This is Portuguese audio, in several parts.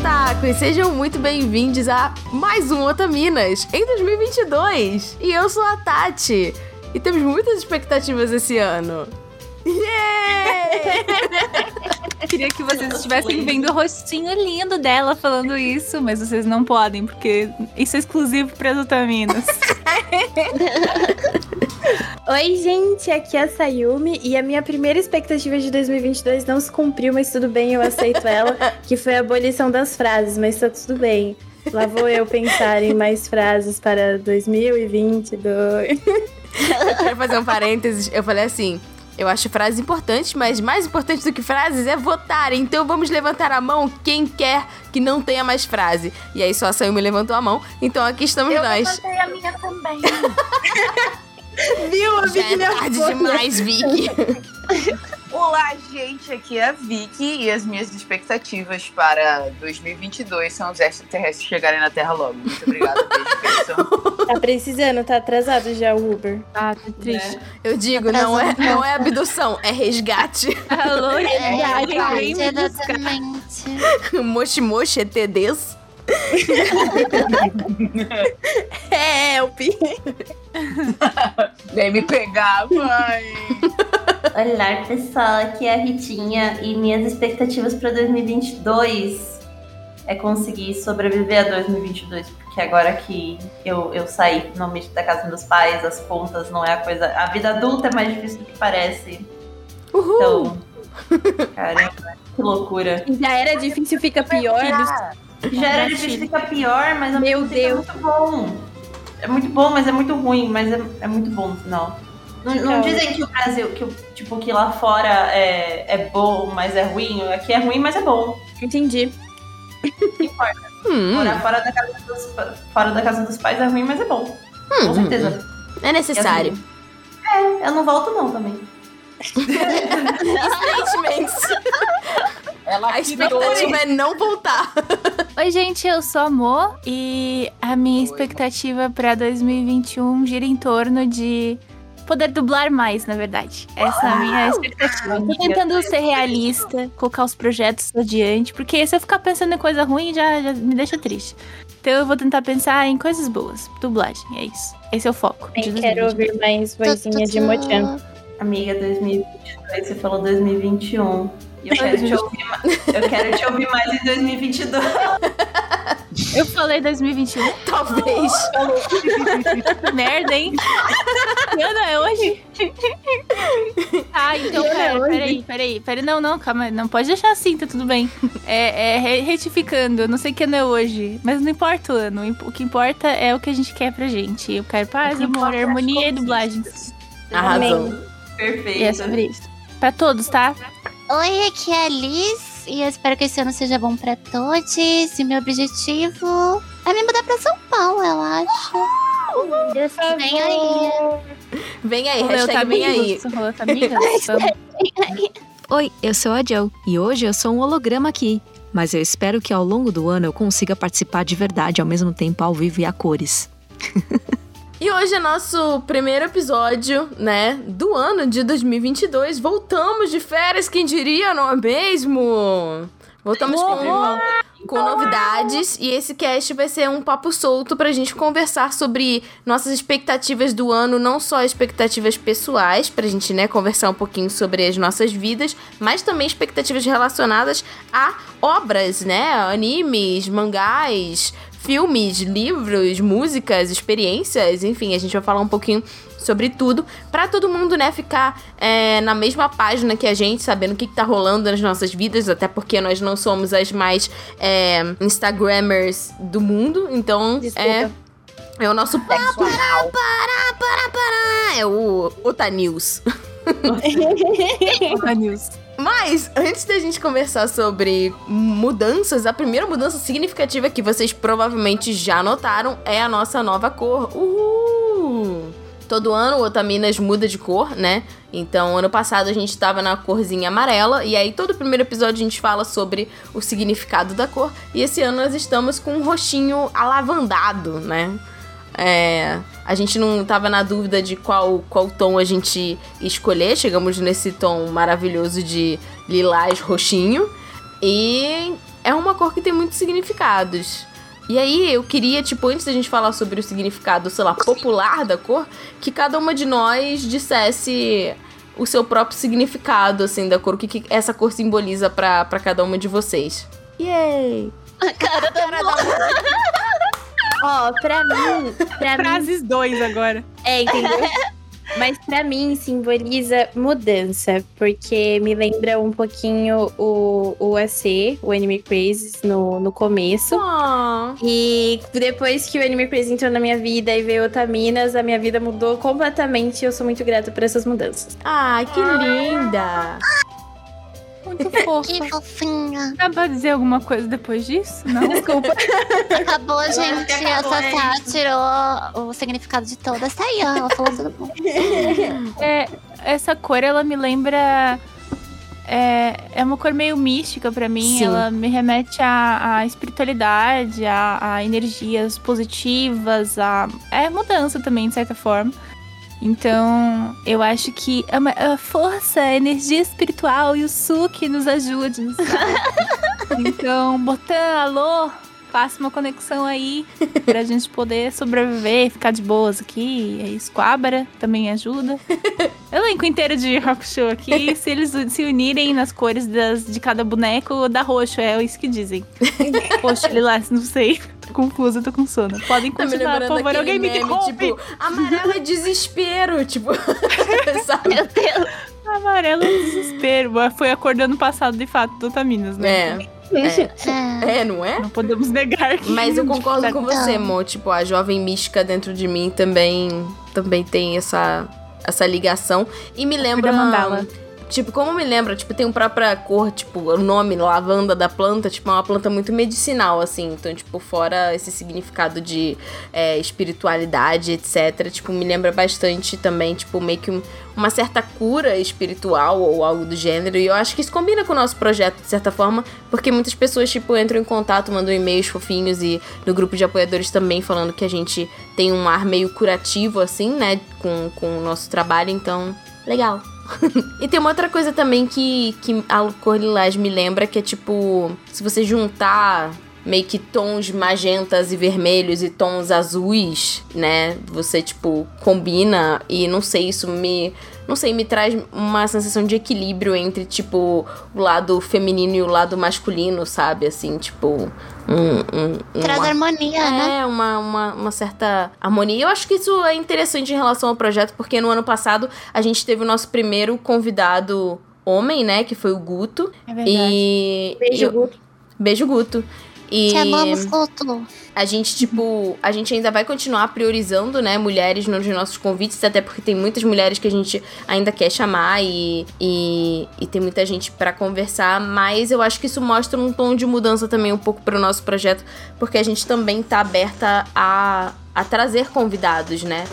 otakus! Sejam muito bem-vindos a mais um Otaminas em 2022! E eu sou a Tati, e temos muitas expectativas esse ano. Yeah! Queria que vocês estivessem vendo o rostinho lindo dela falando isso, mas vocês não podem, porque isso é exclusivo para as Otaminas. Oi, gente, aqui é a Sayumi e a minha primeira expectativa de 2022 não se cumpriu, mas tudo bem, eu aceito ela, que foi a abolição das frases, mas tá tudo bem. Lá vou eu pensar em mais frases para 2022. Eu quero fazer um parênteses. Eu falei assim: eu acho frases importantes, mas mais importante do que frases é votar. Então vamos levantar a mão quem quer que não tenha mais frase. E aí só a Sayumi levantou a mão. Então aqui estamos Eu nós. levantei a minha também. Viu? A Já Vicky é tarde demais, Vicky. Olá, gente, aqui é a Vicky e as minhas expectativas para 2022 são os extraterrestres chegarem na Terra logo. Muito obrigada, beijo. Tá precisando, tá atrasado já o Uber. Ah, tá triste. Eu digo, não é, não é abdução, é resgate. Alô, É, resgate, vem me buscar. exatamente. Moshi Moshi ETDs. Help! Vem me pegar, mãe. Olá pessoal, aqui é a Ritinha e minhas expectativas para 2022 é conseguir sobreviver a 2022, porque agora que eu, eu saí finalmente da casa dos meus pais, as contas não é a coisa. A vida adulta é mais difícil do que parece. Uhul. Então, caramba, que loucura. Já era difícil, fica pior. Já era difícil ficar pior, mas ao Meu Deus. é muito bom. É muito bom, mas é muito ruim, mas é, é muito bom no final. Não, não Fica- dizem que o Brasil, que tipo, que lá fora é, é bom, mas é ruim. Aqui é ruim, mas é bom. Entendi. Não importa. Hum, Morar fora da, casa dos, fora da casa dos pais é ruim, mas é bom. hum, Com certeza. É necessário. É, eu não volto não também. Sentimentos. Ela A expectativa é não voltar. Oi, gente, eu sou a Mo e a minha expectativa pra 2021 gira em torno de poder dublar mais, na verdade. Essa é a minha expectativa. Tô tentando ser realista, colocar os projetos adiante, porque se eu ficar pensando em coisa ruim, já, já me deixa triste. Então eu vou tentar pensar em coisas boas. Dublagem, é isso. Esse é o foco. Nem quero 2022. ouvir mais vozinha de Mochan. Amiga, 2022, você falou 2021. Eu quero, te ouvir, eu quero te ouvir mais em 2022. Eu falei 2021. Talvez. Merda, hein? Ano é hoje? Ah, então, ano é peraí, peraí, peraí. Não, não, calma. Não pode deixar assim, tá tudo bem. É, é re- retificando, eu não sei que ano é hoje, mas não importa o ano. O que importa é o que a gente quer pra gente. Eu quero paz, amor, é harmonia e dublagens. Arrasou. Perfeito. E é sobre isso. Pra todos, tá? Oi, aqui é a Liz e eu espero que esse ano seja bom pra todos. E meu objetivo é me mudar pra São Paulo, eu acho. Favor. Vem aí. Vem aí, Rolê hashtag vem aí. Oi, eu sou a Joe e hoje eu sou um holograma aqui. Mas eu espero que ao longo do ano eu consiga participar de verdade, ao mesmo tempo ao vivo e a cores. E hoje é nosso primeiro episódio, né, do ano de 2022. Voltamos de férias, quem diria, não é mesmo? Voltamos com, com novidades e esse cast vai ser um papo solto pra gente conversar sobre nossas expectativas do ano, não só expectativas pessoais, pra gente, né, conversar um pouquinho sobre as nossas vidas, mas também expectativas relacionadas a obras, né, animes, mangás, filmes, livros, músicas, experiências, enfim, a gente vai falar um pouquinho sobre tudo, pra todo mundo, né, ficar é, na mesma página que a gente, sabendo o que, que tá rolando nas nossas vidas, até porque nós não somos as mais é, Instagrammers do mundo, então Desculpa. é, é o nosso pá, pará, pará, pará, pará, é o Ota News. A news. Mas, antes da gente conversar sobre mudanças, a primeira mudança significativa que vocês provavelmente já notaram é a nossa nova cor. Uhul! Todo ano o Otaminas muda de cor, né? Então, ano passado a gente tava na corzinha amarela, e aí todo primeiro episódio a gente fala sobre o significado da cor, e esse ano nós estamos com um roxinho alavandado, né? É, a gente não tava na dúvida de qual, qual tom a gente escolher. Chegamos nesse tom maravilhoso de lilás roxinho. E é uma cor que tem muitos significados. E aí, eu queria, tipo, antes da gente falar sobre o significado, sei lá, popular da cor, que cada uma de nós dissesse o seu próprio significado, assim, da cor, o que, que essa cor simboliza pra, pra cada uma de vocês. Yay! Cara da Ó, pra mim, pra mim Frases dois agora. É, entendeu? Mas pra mim simboliza mudança, porque me lembra um pouquinho o, o AC, o Anime Crazy, no, no começo. Ah, E depois que o Anime Crazy entrou na minha vida e veio Otaminas, a minha vida mudou completamente e eu sou muito grata por essas mudanças. ah, que linda! Muito Que fofa. fofinha. Dá pra dizer alguma coisa depois disso? Não? Desculpa. Acabou, gente. que acabou, a é Tatá tirou o significado de todas. Tá aí, ó. Ela falou tudo bom. É, essa cor, ela me lembra. É, é uma cor meio mística pra mim. Sim. Ela me remete à, à espiritualidade, a, a energias positivas, a é mudança também, de certa forma. Então, eu acho que a, a força, a energia espiritual e o Suki nos ajudem, então, Botan, alô, faça uma conexão aí pra gente poder sobreviver ficar de boas aqui. E Squabara também ajuda. Elenco inteiro de rock show aqui, se eles se unirem nas cores das, de cada boneco, dá roxo, é isso que dizem. Roxo, lilás, não sei. Tô confusa, tô com sono. Podem Tá me continuar, por lembrando favor. Alguém me meme, interrompe. tipo, amarelo é desespero, tipo, sabe? Meu Deus. Amarelo é desespero. Foi a cor do ano passado, de fato, do Taminas, né? É, é, É. é, não é? Não podemos negar que. Mas eu concordo com você, Não. amor. Tipo, a jovem mística dentro de mim também, também tem essa, essa ligação. E me lembra. da mandala. Tipo, como me lembra, tipo, tem uma própria cor, tipo, o nome lavanda da planta, tipo, é uma planta muito medicinal, assim. Então, tipo, fora esse significado de é, espiritualidade, etc. Tipo, me lembra bastante também, tipo, meio que um- uma certa cura espiritual ou algo do gênero. E eu acho que isso combina com o nosso projeto, de certa forma, porque muitas pessoas, tipo, entram em contato, mandam e-mails fofinhos e no grupo de apoiadores também falando que a gente tem um ar meio curativo, assim, né, com, com o nosso trabalho. Então, legal. E tem uma outra coisa também que, que a cor lilás me lembra, que é tipo, se você juntar meio que tons magentas e vermelhos e tons azuis, né? Você, tipo, combina e não sei, isso me. Não sei, me traz uma sensação de equilíbrio entre, tipo, o lado feminino e o lado masculino, sabe? Assim, tipo. Um, um, Traz uma- harmonia, né? é, uma, uma, uma certa harmonia. Eu acho que isso é interessante em relação ao projeto, porque no ano passado a gente teve o nosso primeiro convidado homem, né? Que foi o Guto. É verdade. E. Beijo, eu- Guto. Beijo, Guto. E Te amamos, Guto. a gente, tipo, a gente ainda vai continuar priorizando, né, mulheres nos nossos convites, até porque tem muitas mulheres que a gente ainda quer chamar e, e, e tem muita gente pra conversar, mas eu acho que isso mostra um tom de mudança também um pouco pro nosso projeto, porque a gente também tá aberta a, a trazer convidados, né?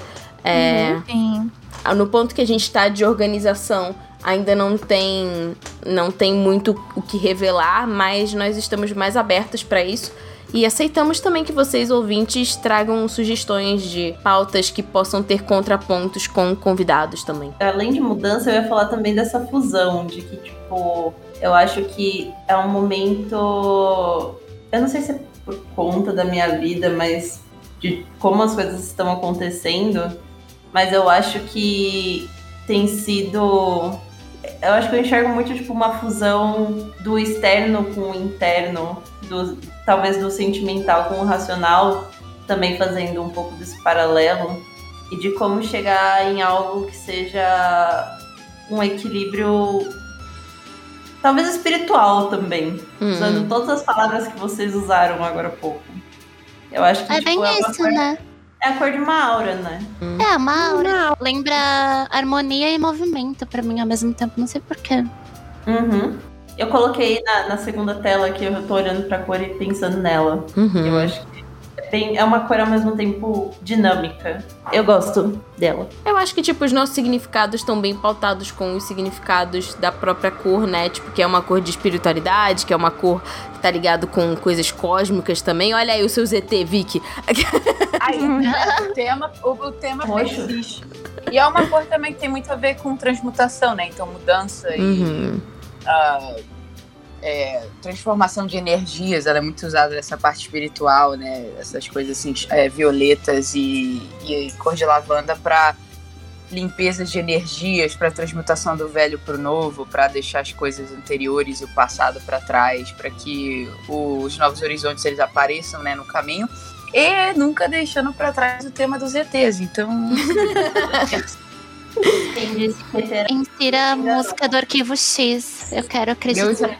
É, Sim. no ponto que a gente tá de organização, ainda não tem não tem muito o que revelar, mas nós estamos mais abertos para isso. E aceitamos também que vocês, ouvintes, tragam sugestões de pautas que possam ter contrapontos com convidados também. Além de mudança, eu ia falar também dessa fusão, de que, tipo, eu acho que é um momento. Eu não sei se é por conta da minha vida, mas de como as coisas estão acontecendo, mas eu acho que tem sido. Eu acho que eu enxergo muito, tipo, uma fusão do externo com o interno, do, talvez do sentimental com o racional, também fazendo um pouco desse paralelo e de como chegar em algo que seja um equilíbrio talvez espiritual também, Hum. usando todas as palavras que vocês usaram agora há pouco. Eu acho que É tipo, bem é, isso, né? É a cor de uma aura, né? É, uma aura. Lembra harmonia e movimento pra mim ao mesmo tempo. Não sei porquê. Uhum. Eu coloquei na, na segunda tela que eu tô olhando pra cor e pensando nela. Uhum. Eu acho que é, bem, é uma cor ao mesmo tempo dinâmica. Eu gosto dela. Eu acho que, tipo, os nossos significados estão bem pautados com os significados da própria cor, né? Tipo, que é uma cor de espiritualidade, que é uma cor que tá ligado com coisas cósmicas também. Olha aí o seu ZT, Vicky. Aí, o tema, o, o tema Roxo. persiste. E é uma cor também que tem muito a ver com transmutação, né? Então, mudança e Uhum. É, transformação de energias, ela é muito usada nessa parte espiritual, né? Essas coisas assim, é, violetas e, e cor de lavanda para limpezas de energias, para transmutação do velho para o novo, para deixar as coisas anteriores e o passado para trás, para que os novos horizontes eles apareçam, né, no caminho. E nunca deixando para trás o tema dos ETs. Então, Insira a música do arquivo X. Eu quero acreditar.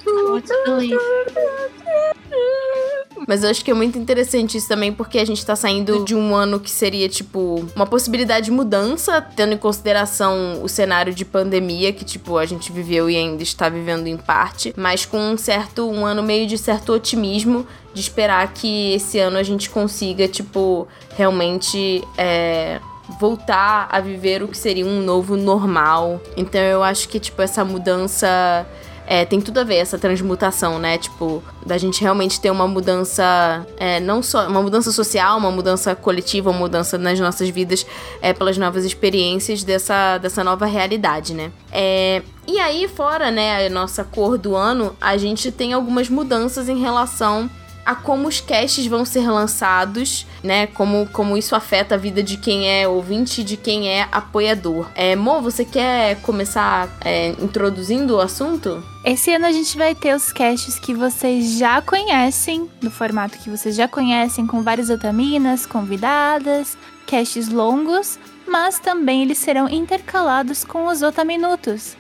Mas eu acho que é muito interessante isso também, porque a gente tá saindo de um ano que seria, tipo, uma possibilidade de mudança, tendo em consideração o cenário de pandemia que, tipo, a gente viveu e ainda está vivendo em parte, mas com um certo, um ano meio de certo otimismo de esperar que esse ano a gente consiga, tipo, realmente é, voltar a viver o que seria um novo normal. Então eu acho que, tipo, essa mudança é, tem tudo a ver, essa transmutação, né? Tipo, da gente realmente ter uma mudança, é, não só uma mudança social, uma mudança coletiva, uma mudança nas nossas vidas é, pelas novas experiências dessa, dessa nova realidade, né? É, e aí, fora, né, a nossa cor do ano, a gente tem algumas mudanças em relação a como os casts vão ser lançados, né? Como, como isso afeta a vida de quem é ouvinte e de quem é apoiador. É, Mo, você quer começar é, introduzindo o assunto? Esse ano a gente vai ter os casts que vocês já conhecem, no formato que vocês já conhecem, com várias otaminas, convidadas, casts longos, mas também eles serão intercalados com os otaminutos,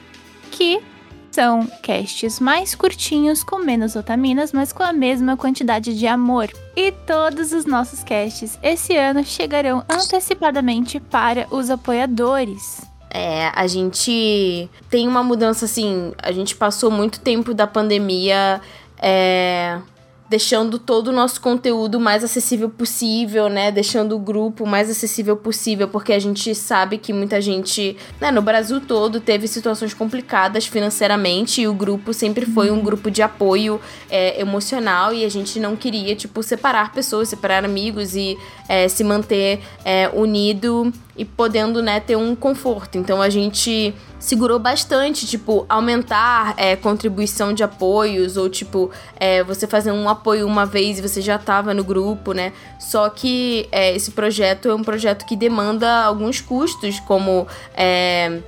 que são casts mais curtinhos, com menos otaminas, mas com a mesma quantidade de amor. E todos os nossos casts esse ano chegarão antecipadamente para os apoiadores. É, a gente tem uma mudança assim. A gente passou muito tempo da pandemia. É, deixando todo o nosso conteúdo mais acessível possível, né? Deixando o grupo mais acessível possível, porque a gente sabe que muita gente, né, no Brasil todo teve situações complicadas financeiramente e o grupo sempre foi um grupo de apoio é, emocional e a gente não queria, tipo, separar pessoas, separar amigos e é, se manter é, unido e podendo, né, ter um conforto. Então a gente segurou bastante, tipo, aumentar é, contribuição de apoios, ou tipo, é, você fazer um apoio uma vez e você já tava no grupo, né? Só que é, esse projeto é um projeto que demanda alguns custos, como é,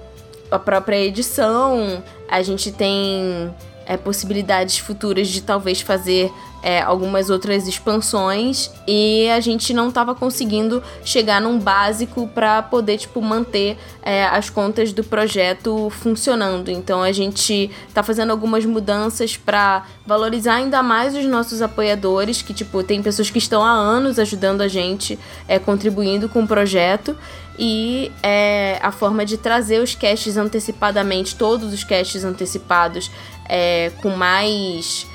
a própria edição, a gente tem é, possibilidades futuras de talvez fazer é, algumas outras expansões e a gente não estava conseguindo chegar num básico para poder tipo manter é, as contas do projeto funcionando. Então a gente está fazendo algumas mudanças para valorizar ainda mais os nossos apoiadores, que tipo tem pessoas que estão há anos ajudando a gente, é, contribuindo com o projeto e é, a forma de trazer os casts antecipadamente, todos os casts antecipados, é, com mais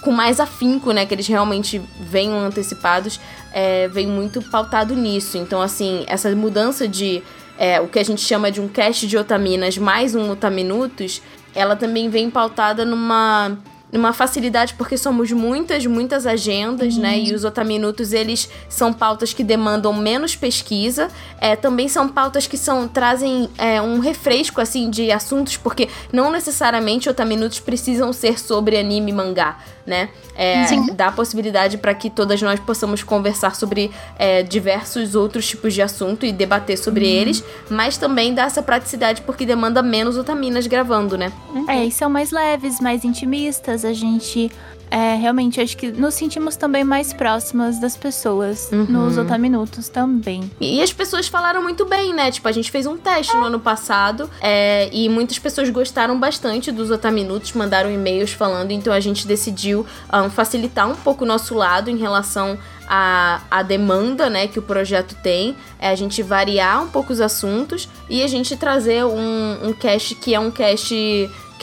com mais afinco, né? Que eles realmente venham antecipados, é, vem muito pautado nisso. Então, assim, essa mudança de é, o que a gente chama de um cast de otaminas mais um otaminutos, ela também vem pautada numa uma facilidade porque somos muitas, muitas agendas, uhum. né? E os otaminutos, eles são pautas que demandam menos pesquisa. É, também são pautas que são trazem é, um refresco, assim, de assuntos, porque não necessariamente otaminutos precisam ser sobre anime e mangá, né? É, dá a possibilidade para que todas nós possamos conversar sobre é, diversos outros tipos de assunto e debater sobre uhum. eles, mas também dá essa praticidade porque demanda menos otaminas gravando, né? É, e são mais leves, mais intimistas, a gente é, realmente acho que nos sentimos também mais próximas das pessoas uhum. nos Otaminutos também. E as pessoas falaram muito bem, né? Tipo, a gente fez um teste no ano passado é, e muitas pessoas gostaram bastante dos Otaminutos, mandaram e-mails falando, então a gente decidiu um, facilitar um pouco o nosso lado em relação a, a demanda né, que o projeto tem, é a gente variar um pouco os assuntos e a gente trazer um, um cast que é um cast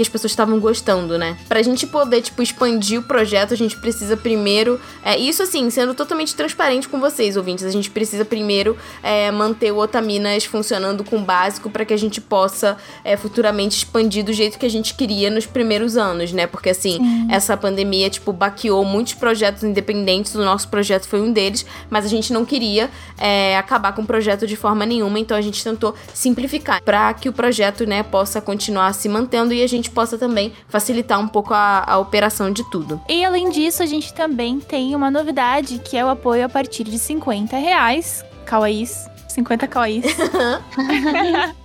que as pessoas estavam gostando, né? Pra gente poder, tipo, expandir o projeto, a gente precisa primeiro. É, isso assim, sendo totalmente transparente com vocês, ouvintes. A gente precisa primeiro é, manter o Otaminas funcionando com o básico para que a gente possa é, futuramente expandir do jeito que a gente queria nos primeiros anos, né? Porque assim, Sim. essa pandemia, tipo, baqueou muitos projetos independentes. O nosso projeto foi um deles, mas a gente não queria é, acabar com o projeto de forma nenhuma, então a gente tentou simplificar para que o projeto, né, possa continuar se mantendo e a gente possa também facilitar um pouco a, a operação de tudo. E além disso, a gente também tem uma novidade, que é o apoio a partir de 50 reais. Kawaiis. 50 kawaiis.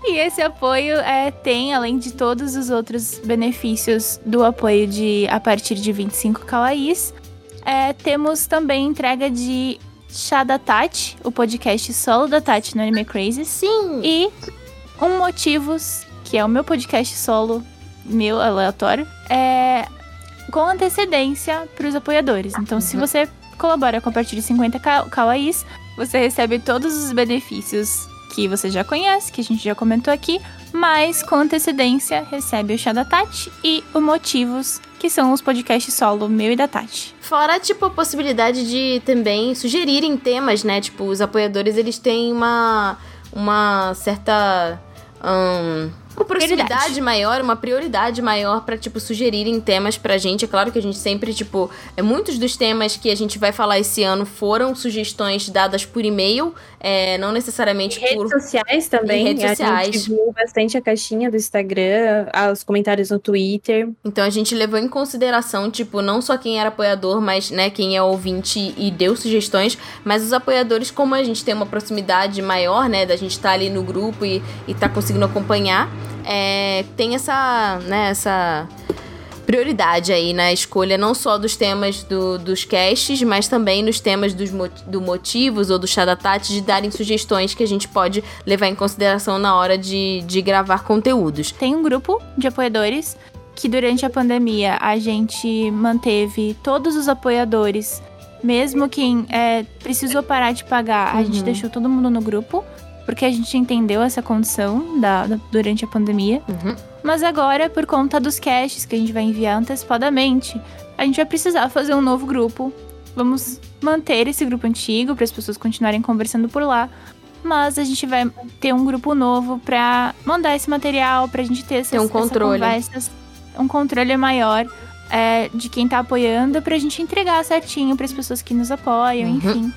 e esse apoio é, tem, além de todos os outros benefícios do apoio de a partir de 25 kawaiis, é, temos também entrega de Chá da Tati, o podcast solo da Tati no Anime Crazy. Sim! E um Motivos, que é o meu podcast solo, meu aleatório, é com antecedência para os apoiadores. Então, se você colabora com a partir de 50 ka- kawaiis, você recebe todos os benefícios que você já conhece, que a gente já comentou aqui, mas com antecedência recebe o Chá da Tati e o Motivos, que são os podcasts solo meu e da Tati. Fora, tipo, a possibilidade de também sugerirem temas, né? Tipo, os apoiadores, eles têm uma, uma certa... hum, uma proximidade Prioridade. maior, uma prioridade maior pra, tipo, sugerirem temas pra gente. É claro que a gente sempre, tipo... É, muitos dos temas que a gente vai falar esse ano foram sugestões dadas por e-mail, é, não necessariamente por... Redes sociais também. Em redes A sociais. gente viu bastante a caixinha do Instagram, os comentários no Twitter. Então a gente levou em consideração, tipo, não só quem era apoiador, mas, né, quem é ouvinte e deu sugestões, mas os apoiadores, como a gente tem uma proximidade maior, né, da gente estar ali no grupo e, e tá conseguindo acompanhar, é, tem essa, né, essa prioridade aí na escolha não só dos temas do- dos casts, mas também nos temas dos do motivos ou do chá da Tati de darem sugestões que a gente pode levar em consideração na hora de, de gravar conteúdos. Tem um grupo de apoiadores que durante a pandemia a gente manteve todos os apoiadores, mesmo quem é, precisou parar de pagar, a gente Uhum. deixou todo mundo no grupo, porque a gente entendeu essa condição da, da- durante a pandemia. Uhum. Mas agora, por conta dos caches que a gente vai enviar antecipadamente, a gente vai precisar fazer um novo grupo. Vamos manter esse grupo antigo para as pessoas continuarem conversando por lá. Mas a gente vai ter um grupo novo pra mandar esse material, pra gente ter essas, um controle. conversas, um controle maior é, de quem tá apoiando, pra gente entregar certinho pras pessoas que nos apoiam, Uhum. enfim,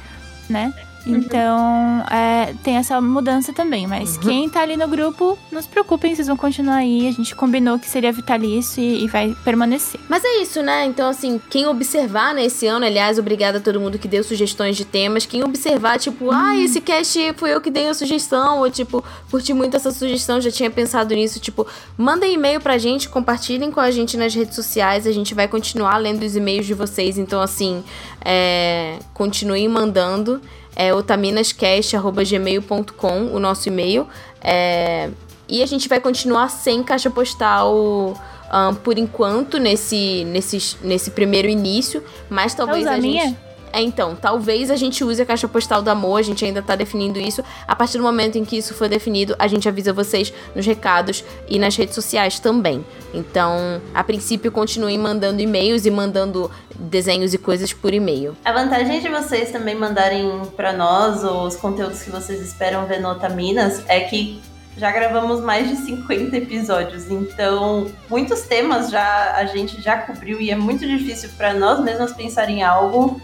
né? Então, é, tem essa mudança também. Mas Uhum. quem tá ali no grupo, não se preocupem, vocês vão continuar aí. A gente combinou que seria vitalício e, e vai permanecer. Mas é isso, né? Então, assim, quem observar nesse ano, aliás, obrigada a todo mundo que deu sugestões de temas. Quem observar, tipo, ah, esse cast foi eu que dei a sugestão, ou tipo, curti muito essa sugestão, já tinha pensado nisso. Tipo, mandem e-mail pra gente, compartilhem com a gente nas redes sociais. A gente vai continuar lendo os e-mails de vocês. Então, assim, é, continuem mandando. É otaminascast.gmail.com, o nosso e-mail. É, e a gente vai continuar sem caixa postal ahn, por enquanto nesse, nesse, nesse primeiro início, mas talvez a gente. minha? É, então, talvez a gente use a caixa postal do amor, a gente ainda tá definindo isso. A partir do momento em que isso for definido, a gente avisa vocês nos recados e nas redes sociais também. Então, a princípio, continuem mandando e-mails e mandando desenhos e coisas por e-mail. A vantagem de vocês também mandarem pra nós os conteúdos que vocês esperam ver no Otaminas é que já gravamos mais de 50 episódios, então muitos temas já a gente já cobriu e é muito difícil pra nós mesmos pensar em algo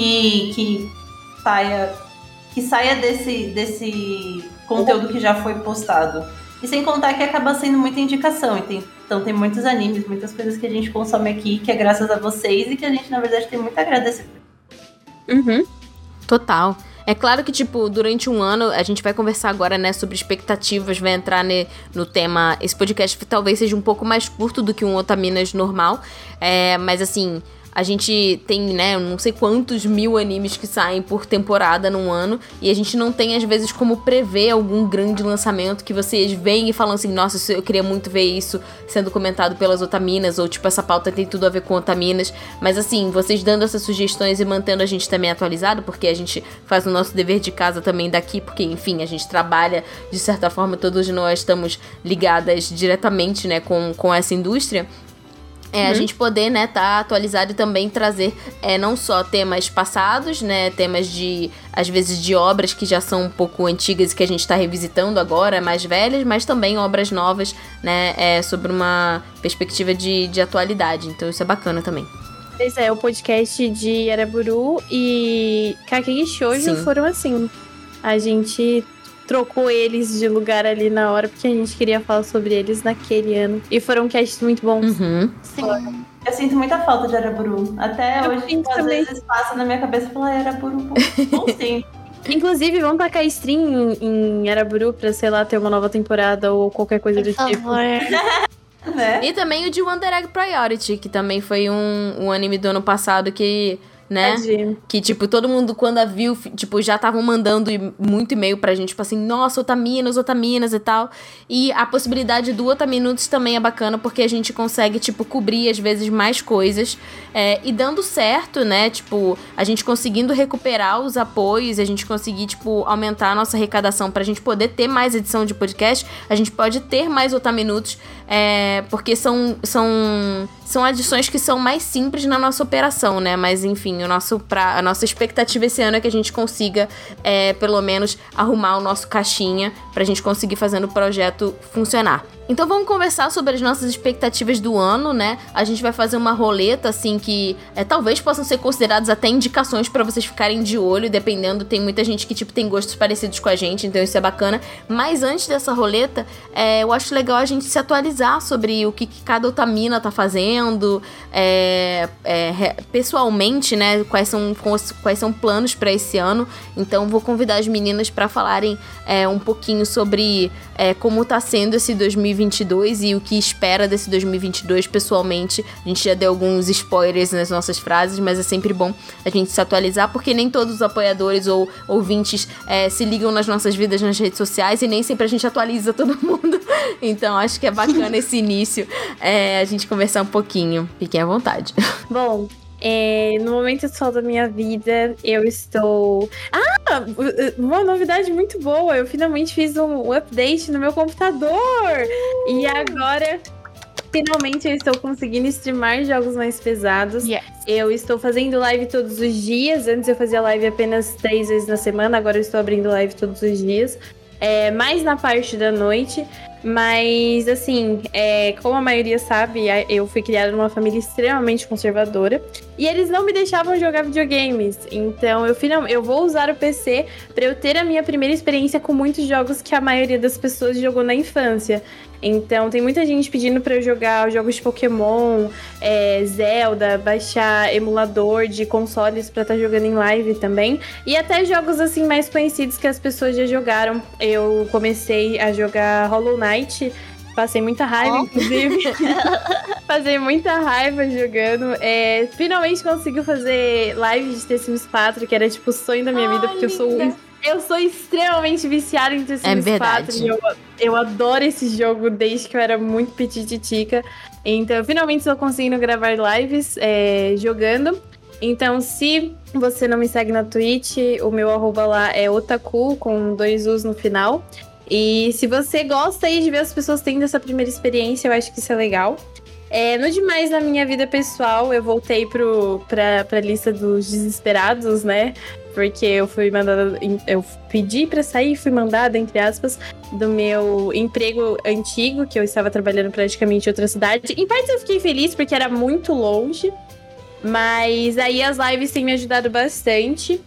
que, que saia que saia desse, desse conteúdo que já foi postado. E sem contar que acaba sendo muita indicação. tem- Então tem muitos animes, muitas coisas que a gente consome aqui, que é graças a vocês e que a gente, na verdade, tem muito a agradecer. Uhum. Total. É claro que, tipo, durante um ano, a gente vai conversar agora, né, sobre expectativas, vai entrar ne- no tema. Esse podcast talvez seja um pouco mais curto do que um Otaminas normal. É, mas assim. A gente tem, né, não sei quantos mil animes que saem por temporada num ano. E a gente não tem, às vezes, como prever algum grande lançamento que vocês veem e falam assim, nossa, eu queria muito ver isso sendo comentado pelas Otaminas. Ou, tipo, essa pauta tem tudo a ver com Otaminas. Mas assim, vocês dando essas sugestões e mantendo a gente também atualizado, porque a gente faz o nosso dever de casa também daqui, porque, enfim, a gente trabalha, de certa forma, todos nós estamos ligadas diretamente, né, com, com essa indústria. É, a gente poder, né, tá atualizado e também trazer é, não só temas passados, né, temas de, às vezes, de obras que já são um pouco antigas e que a gente tá revisitando agora, mais velhas, mas também obras novas, né, é, sobre uma perspectiva de, de atualidade. Então isso é bacana também. Pois é, o podcast de Araburu e Kakegi Shoujo foram assim. A gente trocou eles de lugar ali na hora, porque a gente queria falar sobre eles naquele ano. E foram casts muito bons. Uhum. Sim. Eu sinto muita falta de Araburu. Até Eu hoje, sinto tipo, às também. vezes passa na minha cabeça e fala, "Ah, Araburu, bom, bom sim. Inclusive, vamos tacar stream em, em Araburu pra, sei lá, ter uma nova temporada ou qualquer coisa Por do tipo. favor. né? E também o de Wonder Egg Priority, que também foi um, um anime do ano passado que, né? Tadinho. Que, tipo, todo mundo, quando a viu, tipo, já estavam mandando muito e-mail pra gente, tipo assim, nossa, Otaminas, Otaminas e tal. E a possibilidade do Otaminutos também é bacana, porque a gente consegue, tipo, cobrir, às vezes, mais coisas. É, e dando certo, né? Tipo, a gente conseguindo recuperar os apoios, a gente conseguir, tipo, aumentar a nossa arrecadação pra gente poder ter mais edição de podcast, a gente pode ter mais Otaminutos, é, porque são, são, são adições que são mais simples na nossa operação, né? Mas, enfim, o nosso pra, a nossa expectativa esse ano é que a gente consiga, é, pelo menos, arrumar o nosso caixinha pra gente conseguir fazendo o projeto funcionar. Então vamos conversar sobre as nossas expectativas do ano, né? A gente vai fazer uma roleta, assim, que é, talvez possam ser consideradas até indicações pra vocês ficarem de olho, dependendo. Tem muita gente que, tipo, tem gostos parecidos com a gente, então isso é bacana. Mas antes dessa roleta, é, eu acho legal a gente se atualizar sobre o que, que cada Otamina tá fazendo, é, é, pessoalmente, né? Quais são, quais, são planos pra esse ano. Então vou convidar as meninas pra falarem é, um pouquinho sobre é, como tá sendo esse 2022 e o que espera desse 2022 pessoalmente. A gente já deu alguns spoilers nas nossas frases, mas é sempre bom a gente se atualizar, porque nem todos os apoiadores ou ouvintes é, se ligam nas nossas vidas nas redes sociais e nem sempre a gente atualiza todo mundo. Então acho que é bacana esse início, é, a gente conversar um pouquinho. Fiquem à vontade. Bom, é, no momento atual da minha vida, eu estou. Ah! Uma novidade muito boa! Eu finalmente fiz um update no meu computador! E agora. Finalmente eu estou conseguindo streamar jogos mais pesados. Yes. Eu estou fazendo live todos os dias. Antes eu fazia live apenas três vezes na semana, agora eu estou abrindo live todos os dias. É, mais na parte da noite. Mas, assim, é, como a maioria sabe, eu fui criada numa família extremamente conservadora. E eles não me deixavam jogar videogames. Então, eu, final, eu vou usar o PC para eu ter a minha primeira experiência com muitos jogos que a maioria das pessoas jogou na infância. Então, tem muita gente pedindo para eu jogar jogos de Pokémon, é, Zelda, baixar emulador de consoles para estar jogando em live também. E até jogos assim mais conhecidos que as pessoas já jogaram. Eu comecei a jogar Hollow Knight. Passei muita raiva, Ó. inclusive. Passei muita raiva jogando. É, finalmente consegui fazer live de The Sims 4, que era tipo o sonho da minha vida, porque eu sou um- eu sou extremamente viciada em The Sims É 4. verdade. E eu, eu adoro esse jogo desde que eu era muito petititica. Então, finalmente estou conseguindo gravar lives é, jogando. Então, se você não me segue na Twitch, o meu arroba lá é otaku, com dois U's no final. E se você gosta aí de ver as pessoas tendo essa primeira experiência, eu acho que isso é legal. É, no demais, na minha vida pessoal, eu voltei pro, pra, pra lista dos desesperados, né? Porque eu fui mandada. Eu pedi pra sair fui mandada, entre aspas, do meu emprego antigo, que eu estava trabalhando praticamente em outra cidade. Em parte eu fiquei feliz porque era muito longe. Mas aí as lives têm me ajudado bastante.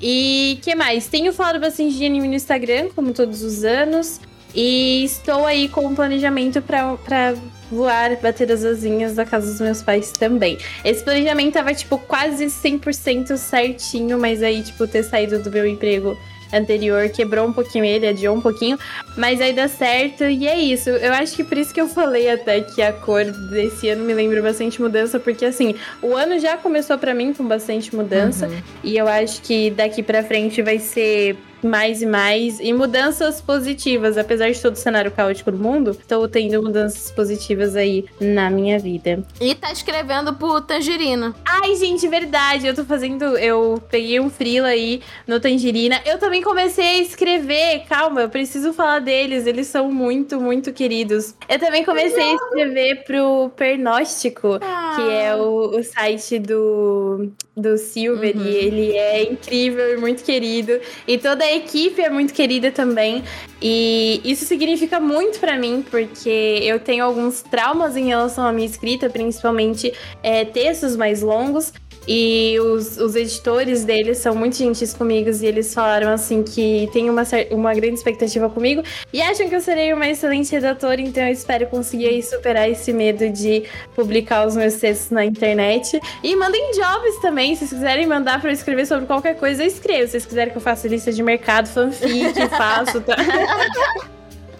E que mais? Tenho falado bastante de anime no Instagram, como todos os anos. E estou aí com um planejamento pra, pra voar, bater as asinhas da casa dos meus pais também. Esse planejamento tava, tipo, quase 100% certinho, mas aí, tipo, ter saído do meu emprego anterior quebrou um pouquinho ele, adiou um pouquinho, mas aí dá certo e é isso. Eu acho que por isso que eu falei até que a cor desse ano me lembra bastante mudança, porque assim, o ano já começou pra mim com bastante mudança. Uhum. E eu acho que daqui pra frente vai ser mais e mais. E mudanças positivas. Apesar de todo o cenário caótico do mundo, estou tendo mudanças positivas aí na minha vida. E tá escrevendo pro Tangerina. Ai, gente, verdade. Eu tô fazendo. Eu peguei um frila aí no Tangerina. Eu também comecei a escrever. Calma, eu preciso falar deles. Eles são muito, muito queridos. Eu também comecei a escrever pro Pernóstico, que é o, o site do, do Silver. Uhum. E ele é incrível e muito querido. E toda a equipe é muito querida também. E isso significa muito pra mim, porque eu tenho alguns traumas em relação à minha escrita, principalmente é, textos mais longos. E os, os editores deles são muito gentis comigo e eles falaram assim que tem uma, uma grande expectativa comigo e acham que eu serei uma excelente redatora, então eu espero conseguir superar esse medo de publicar os meus textos na internet. E mandem jobs também, se vocês quiserem mandar pra eu escrever sobre qualquer coisa, eu escrevo. Se vocês quiserem que eu faça lista de mercado, fanfic, faço, tá?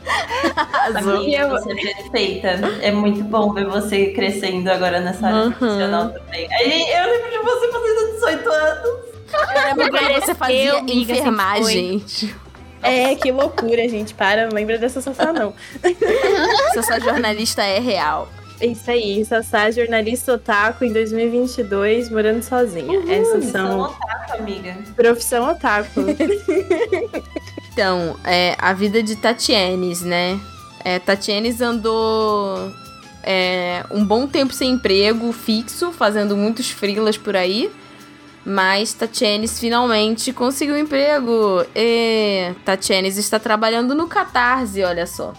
Arrasou. Amiga, você é perfeita. É muito bom ver você crescendo agora nessa área Uhum. profissional também. Aí eu lembro de você fazendo 18 anos. Eu lembro quando você fazia Eu, amiga, sempre enfermagem. É, que loucura, gente. Para, não lembra dessa Sassá, não. Se essa jornalista é real. É Isso aí, Sassá, jornalista otaku em 2022, morando sozinha. Essas São são otaku, amiga. profissão otaku. Então, é, a vida de Tatienes, né? É, Tatienes andou é, um bom tempo sem emprego fixo, fazendo muitos freelas por aí. Mas Tatienes finalmente conseguiu um emprego. E Tatienes está trabalhando no Catarse, olha só.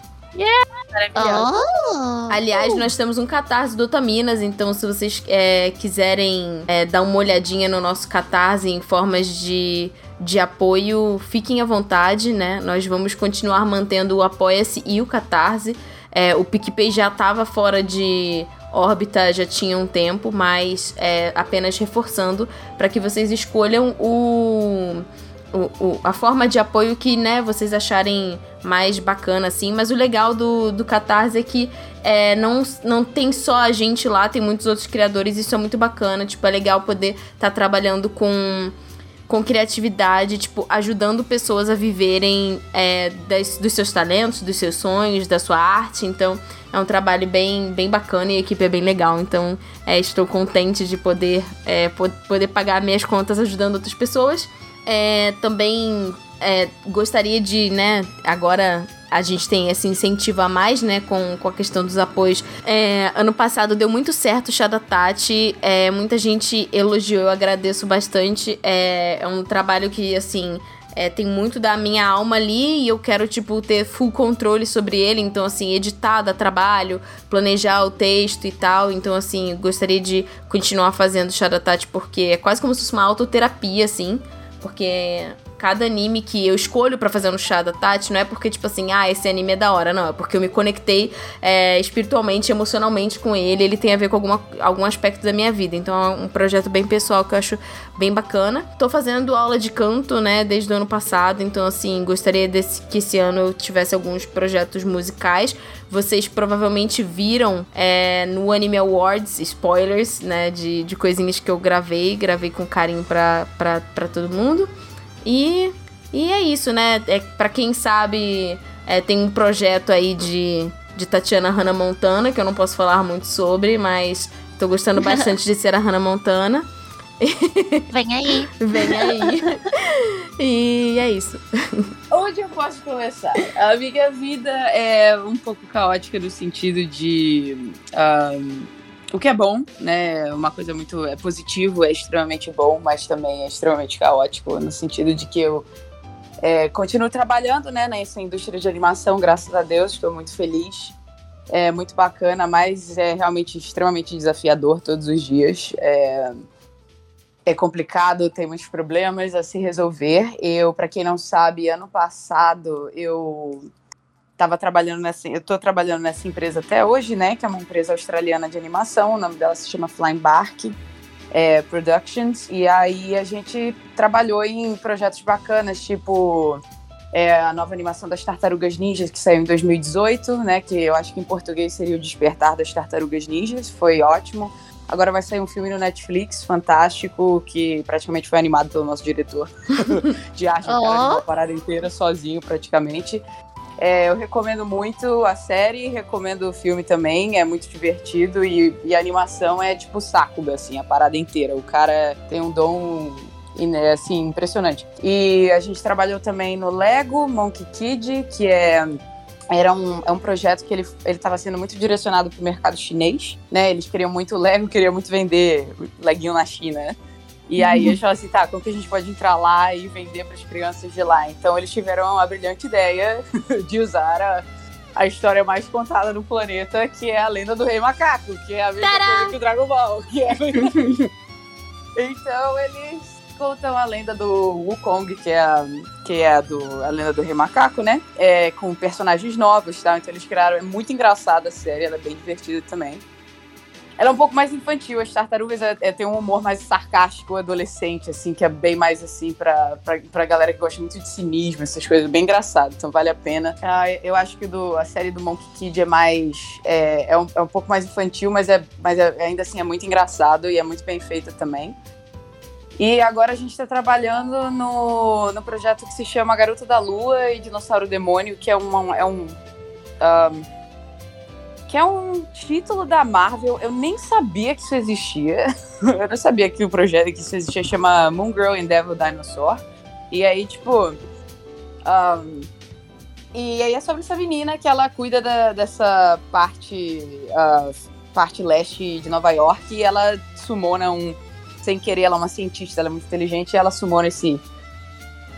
Maravilhosa. Oh. Aliás, nós temos um Catarse do Otaminas, então se vocês é, quiserem é, dar uma olhadinha no nosso Catarse em formas de, de apoio, fiquem à vontade, né? Nós vamos continuar mantendo o Apoia-se e o Catarse. É, o PicPay já estava fora de órbita já tinha um tempo, mas é, apenas reforçando para que vocês escolham o, o, o- a forma de apoio que né, vocês acharem mais bacana, assim. Mas o legal do, do Catarse é que é, não, não tem só a gente lá, tem muitos outros criadores, isso é muito bacana. Tipo, é legal poder estar trabalhando com, com criatividade, tipo, ajudando pessoas a viverem é, das- dos seus talentos, dos seus sonhos, da sua arte. Então, é um trabalho bem, bem bacana e a equipe é bem legal. Então, é, estou contente de poder, é, po- poder pagar minhas contas ajudando outras pessoas. É, também é, gostaria de, né, agora a gente tem esse incentivo a mais, né, com, com a questão dos apoios. É, ano passado deu muito certo o chá da Tati, é, muita gente elogiou, eu agradeço bastante. É, é um trabalho que, assim, é, tem muito da minha alma ali e eu quero, tipo, ter full controle sobre ele. Então, assim, editar dá trabalho, planejar o texto e tal. Então, assim, gostaria de continuar fazendo chá da Tati porque é quase como se fosse uma autoterapia, assim. Porque cada anime que eu escolho pra fazer no chá da Tati não é porque, tipo assim, ah, esse anime é da hora, não. É porque eu me conectei é, espiritualmente, emocionalmente com ele. Ele tem a ver com alguma, algum aspecto da minha vida. Então é um projeto bem pessoal que eu acho bem bacana. Tô fazendo aula de canto, né, desde o ano passado. Então, assim, gostaria desse, que esse ano eu tivesse alguns projetos musicais. Vocês provavelmente viram é, no Anime Awards, spoilers, né, de, de coisinhas que eu gravei. Gravei com carinho pra, pra, pra todo mundo. E, e é isso, né? É, para quem sabe, é, tem um projeto aí de, de Tatiana Hannah Montana, que eu não posso falar muito sobre, mas tô gostando bastante de ser a Hannah Montana. Vem aí. Vem aí. e é isso. Onde eu posso começar? A minha vida é um pouco caótica no sentido de. ahm, o que é bom, né? Uma coisa muito é positivo, é extremamente bom, mas também é extremamente caótico, no sentido de que eu é, continuo trabalhando né, nessa indústria de animação, graças a Deus, estou muito feliz. É muito bacana, mas é realmente extremamente desafiador todos os dias. É, é complicado, tem muitos problemas a se resolver. Eu, para quem não sabe, ano passado eu estava trabalhando nessa, eu tô trabalhando nessa empresa até hoje, né, que é uma empresa australiana de animação, o nome dela se chama Flying Bark é, Productions, e aí a gente trabalhou em projetos bacanas, tipo é, a nova animação das Tartarugas Ninjas, que saiu em 2018, né, que eu acho que em português seria o Despertar das Tartarugas Ninjas, foi ótimo. Agora vai sair um filme no Netflix, fantástico, que praticamente foi animado pelo nosso diretor de arte, oh. uma parada inteira sozinho praticamente. É, eu recomendo muito a série, recomendo o filme também, é muito divertido e, e a animação é tipo Sakuga, assim, a parada inteira. O cara tem um dom assim, impressionante. E a gente trabalhou também no Lego Monkey Kid, que é era um, é um projeto que ele estava sendo muito direcionado para o mercado chinês, né? Eles queriam muito Lego, queriam muito vender leguinho na China? E aí eles falaram assim, tá, como que a gente pode entrar lá e vender para as crianças de lá? Então eles tiveram a brilhante ideia de usar a, a história mais contada no planeta, que é a lenda do Rei Macaco, que é a mesma Tadá! coisa que o Dragon Ball, que é Então eles contam a lenda do Wukong, que é a, que é a, do, a lenda do Rei Macaco, né? É, com personagens novos, tá? Então eles criaram. É muito engraçada a série, ela é bem divertida também. Ela é um pouco mais infantil, as tartarugas é, é, tem um humor mais sarcástico, adolescente, assim, que é bem mais assim pra, pra, pra galera que gosta muito de cinismo, essas coisas, bem engraçado, então vale a pena. Ah, eu acho que do, a série do Monkey Kid é mais. É, é, um, é um pouco mais infantil, mas, é, mas é, ainda assim é muito engraçado e é muito bem feita também. E agora a gente está trabalhando no, no projeto que se chama Garota da Lua e Dinossauro Demônio, que é, uma, é um. um que é um título da Marvel. Eu nem sabia que isso existia. eu não sabia que o projeto que isso existia chama Moon Girl and Devil Dinosaur. E aí, tipo. Um, e aí é sobre essa menina que ela cuida da, dessa parte. Uh, parte leste de Nova York e ela sumona um. Sem querer, ela é uma cientista, ela é muito inteligente e ela sumona esse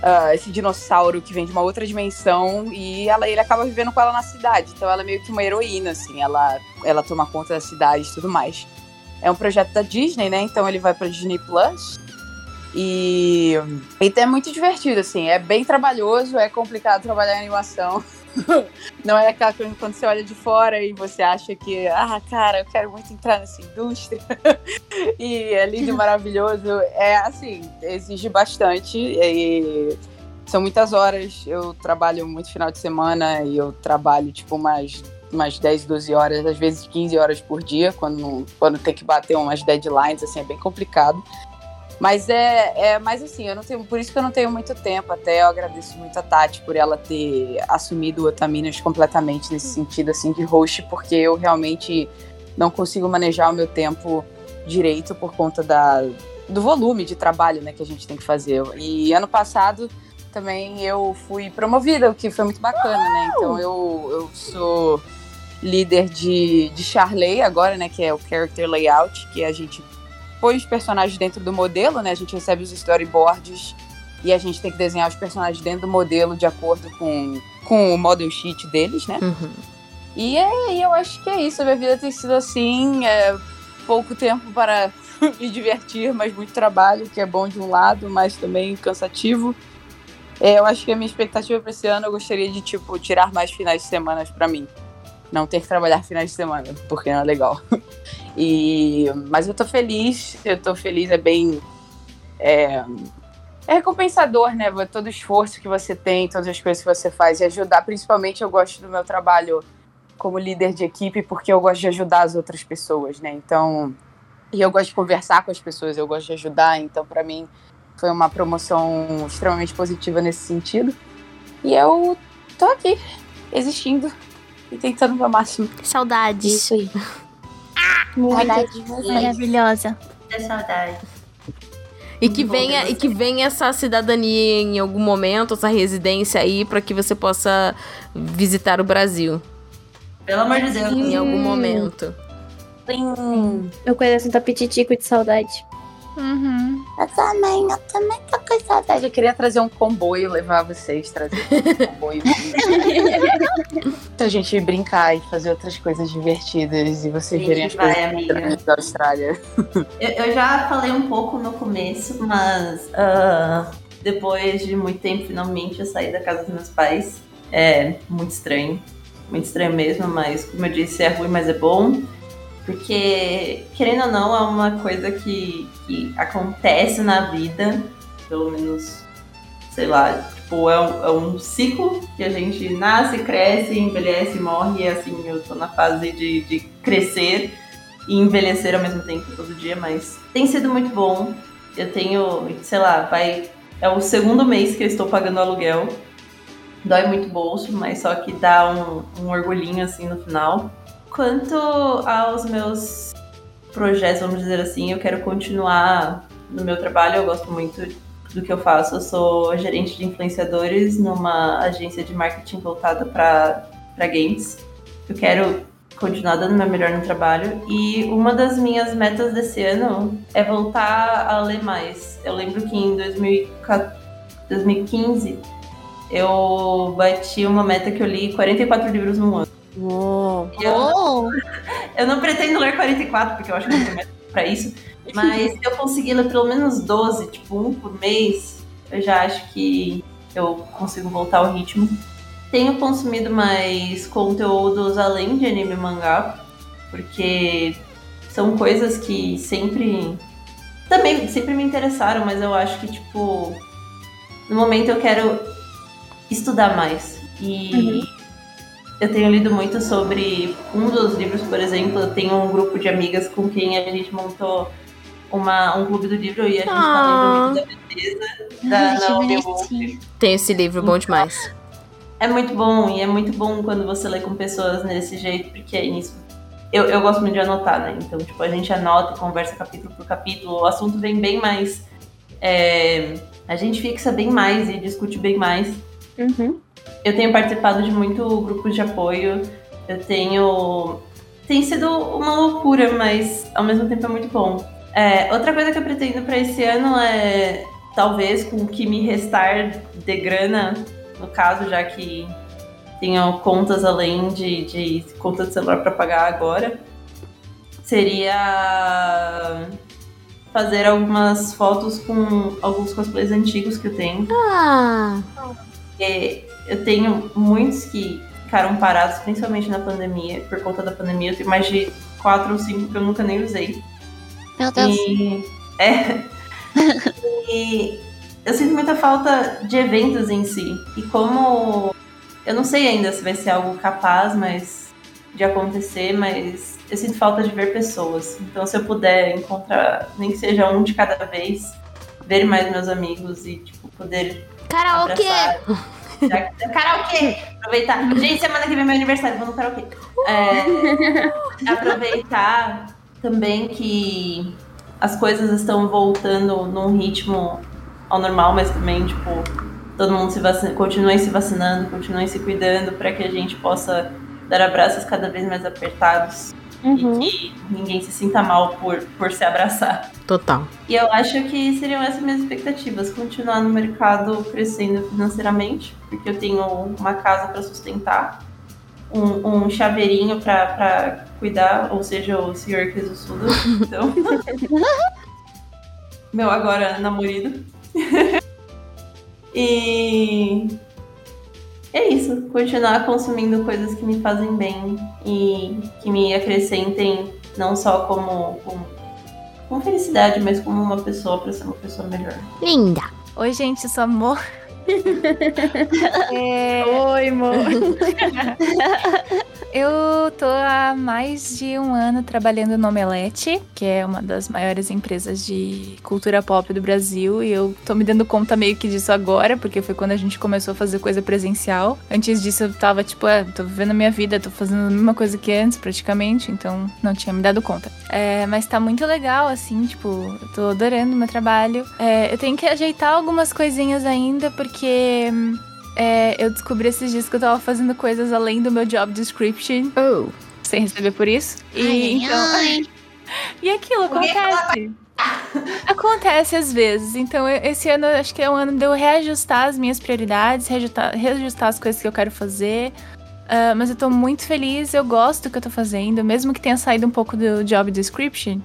uh, esse dinossauro que vem de uma outra dimensão e ela, ele acaba vivendo com ela na cidade. Então ela é meio que uma heroína, assim, ela, ela toma conta da cidade e tudo mais. É um projeto da Disney, né? Então ele vai pra Disney Plus. E, e é muito divertido, assim. É bem trabalhoso, é complicado trabalhar em animação. Não é aquela coisa quando você olha de fora e você acha que, ah, cara, eu quero muito entrar nessa indústria. e é lindo maravilhoso. É assim, exige bastante. E são muitas horas. Eu trabalho muito final de semana e eu trabalho, tipo, umas, umas 10, 12 horas, às vezes 15 horas por dia, quando, quando tem que bater umas deadlines, assim, é bem complicado. Mas é, é mais assim, eu não tenho, por isso que eu não tenho muito tempo. Até eu agradeço muito a Tati por ela ter assumido o Otaminas completamente nesse sentido assim de host, porque eu realmente não consigo manejar o meu tempo direito por conta da, do volume de trabalho né, que a gente tem que fazer. E ano passado também eu fui promovida, o que foi muito bacana, né? Então eu, eu sou líder de, de Charley agora, né? Que é o Character Layout, que a gente põe os personagens dentro do modelo, né? A gente recebe os storyboards e a gente tem que desenhar os personagens dentro do modelo de acordo com, com o model sheet deles, né? Uhum. E é, eu acho que é isso. A minha vida tem sido assim, é, pouco tempo para me divertir, mas muito trabalho, que é bom de um lado, mas também cansativo. É, eu acho que a minha expectativa para esse ano eu gostaria de tipo tirar mais finais de semana para mim não ter que trabalhar finais de semana, porque não é legal. E, mas eu tô feliz, eu tô feliz, é bem. É, é recompensador, né? Todo o esforço que você tem, todas as coisas que você faz e ajudar. Principalmente eu gosto do meu trabalho como líder de equipe, porque eu gosto de ajudar as outras pessoas, né? Então. E eu gosto de conversar com as pessoas, eu gosto de ajudar, então para mim foi uma promoção extremamente positiva nesse sentido. E eu tô aqui, existindo e tentando o meu máximo. Saudades. Isso aí. Saudade Maravilhosa. É saudade. E que venha e que venha essa cidadania em algum momento, essa residência aí, para que você possa visitar o Brasil Pelo amor de Deus. em algum momento. Meu coração tá petitico de saudade. Uhum. Eu também, eu também tô com saudade. Eu queria trazer um comboio, levar vocês, trazer um comboio. pra gente brincar e fazer outras coisas divertidas e vocês A verem as gente vai, coisas amiga. da Austrália. Eu, eu já falei um pouco no começo, mas ah, depois de muito tempo, finalmente eu saí da casa dos meus pais. É muito estranho. Muito estranho mesmo, mas como eu disse, é ruim, mas é bom. Porque, querendo ou não, é uma coisa que, que acontece na vida, pelo menos, sei lá, tipo, é um, é um ciclo que a gente nasce, cresce, envelhece, morre, e assim, eu tô na fase de, de crescer e envelhecer ao mesmo tempo todo dia, mas tem sido muito bom. Eu tenho, sei lá, vai. É o segundo mês que eu estou pagando aluguel. Dói muito bolso, mas só que dá um, um orgulhinho assim no final. Quanto aos meus projetos, vamos dizer assim, eu quero continuar no meu trabalho, eu gosto muito do que eu faço. Eu sou gerente de influenciadores numa agência de marketing voltada para games. Eu quero continuar dando meu melhor no trabalho. E uma das minhas metas desse ano é voltar a ler mais. Eu lembro que em 2014 2015 eu bati uma meta que eu li 44 livros no ano. Uou. Eu, Oh, eu não pretendo ler 44, porque eu acho que não tenho meta pra isso. Mas se eu conseguir ler pelo menos 12, tipo, um por mês, eu já acho que eu consigo voltar ao ritmo. Tenho consumido mais conteúdos além de anime e mangá, porque são coisas que sempre também sempre me interessaram, mas eu acho que tipo no momento eu quero estudar mais. E uhum. Eu tenho lido muito sobre um dos livros, por exemplo, eu tenho um grupo de amigas com quem a gente montou uma, um clube do livro e a gente ah. tá lendo o livro da beleza da Naomi Wolf. Tem esse livro bom demais. É muito bom, e é muito bom quando você lê com pessoas desse jeito, porque é isso. Eu, eu gosto muito de anotar, né? Então, tipo, a gente anota e conversa capítulo por capítulo, o assunto vem bem mais. É, a gente fixa bem mais e discute bem mais. Uhum. Eu tenho participado de muito grupos de apoio. Eu tenho. Tem sido uma loucura, mas ao mesmo tempo é muito bom. É, outra coisa que eu pretendo para esse ano é, talvez, com o que me restar de grana, no caso, já que tenho contas além de, de conta de celular para pagar agora, seria fazer algumas fotos com alguns cosplays antigos que eu tenho. Ah! E eu tenho muitos que ficaram parados, principalmente na pandemia, por conta da pandemia. Eu tenho mais de quatro ou cinco que eu nunca nem usei. Meu Deus. E, é, e eu sinto muita falta de eventos em si. E como eu não sei ainda se vai ser algo capaz, mas de acontecer, mas eu sinto falta de ver pessoas. Então se eu puder encontrar, nem que seja um de cada vez, ver mais meus amigos e tipo poder Karaokê! Karaokê! Aproveitar. Gente, semana que vem é meu aniversário, vou no karaokê. É, aproveitar também que as coisas estão voltando num ritmo ao normal, mas também, tipo, todo mundo se vacina, continue se vacinando, continue se cuidando para que a gente possa dar abraços cada vez mais apertados uhum. e que ninguém se sinta mal por, por se abraçar. Total. E eu acho que seriam essas minhas expectativas, continuar no mercado crescendo financeiramente, porque eu tenho uma casa para sustentar, um, um chaveirinho para cuidar, ou seja, o senhor Kezusudo. Então. Meu agora namorado. e. É isso, continuar consumindo coisas que me fazem bem e que me acrescentem não só como, como, como felicidade, mas como uma pessoa para ser uma pessoa melhor. Linda! Oi, gente, sou amor. É... Oi, amor. Eu tô há mais de um ano trabalhando no Omelete, que é uma das maiores empresas de cultura pop do Brasil, e eu tô me dando conta meio que disso agora, porque foi quando a gente começou a fazer coisa presencial. Antes disso eu tava tipo, é, tô vivendo a minha vida, tô fazendo a mesma coisa que antes praticamente, então não tinha me dado conta. É, mas tá muito legal, assim, tipo, eu tô adorando o meu trabalho. É, eu tenho que ajeitar algumas coisinhas ainda, porque hum, é, eu descobri esses dias que eu tava fazendo coisas além do meu job description. Oh. Sem receber por isso. E ai, então. Ai. e aquilo acontece. Acontece às vezes. Então, esse ano acho que é um ano de eu reajustar as minhas prioridades, reajustar, reajustar as coisas que eu quero fazer. Uh, mas eu tô muito feliz, eu gosto do que eu tô fazendo, mesmo que tenha saído um pouco do job description.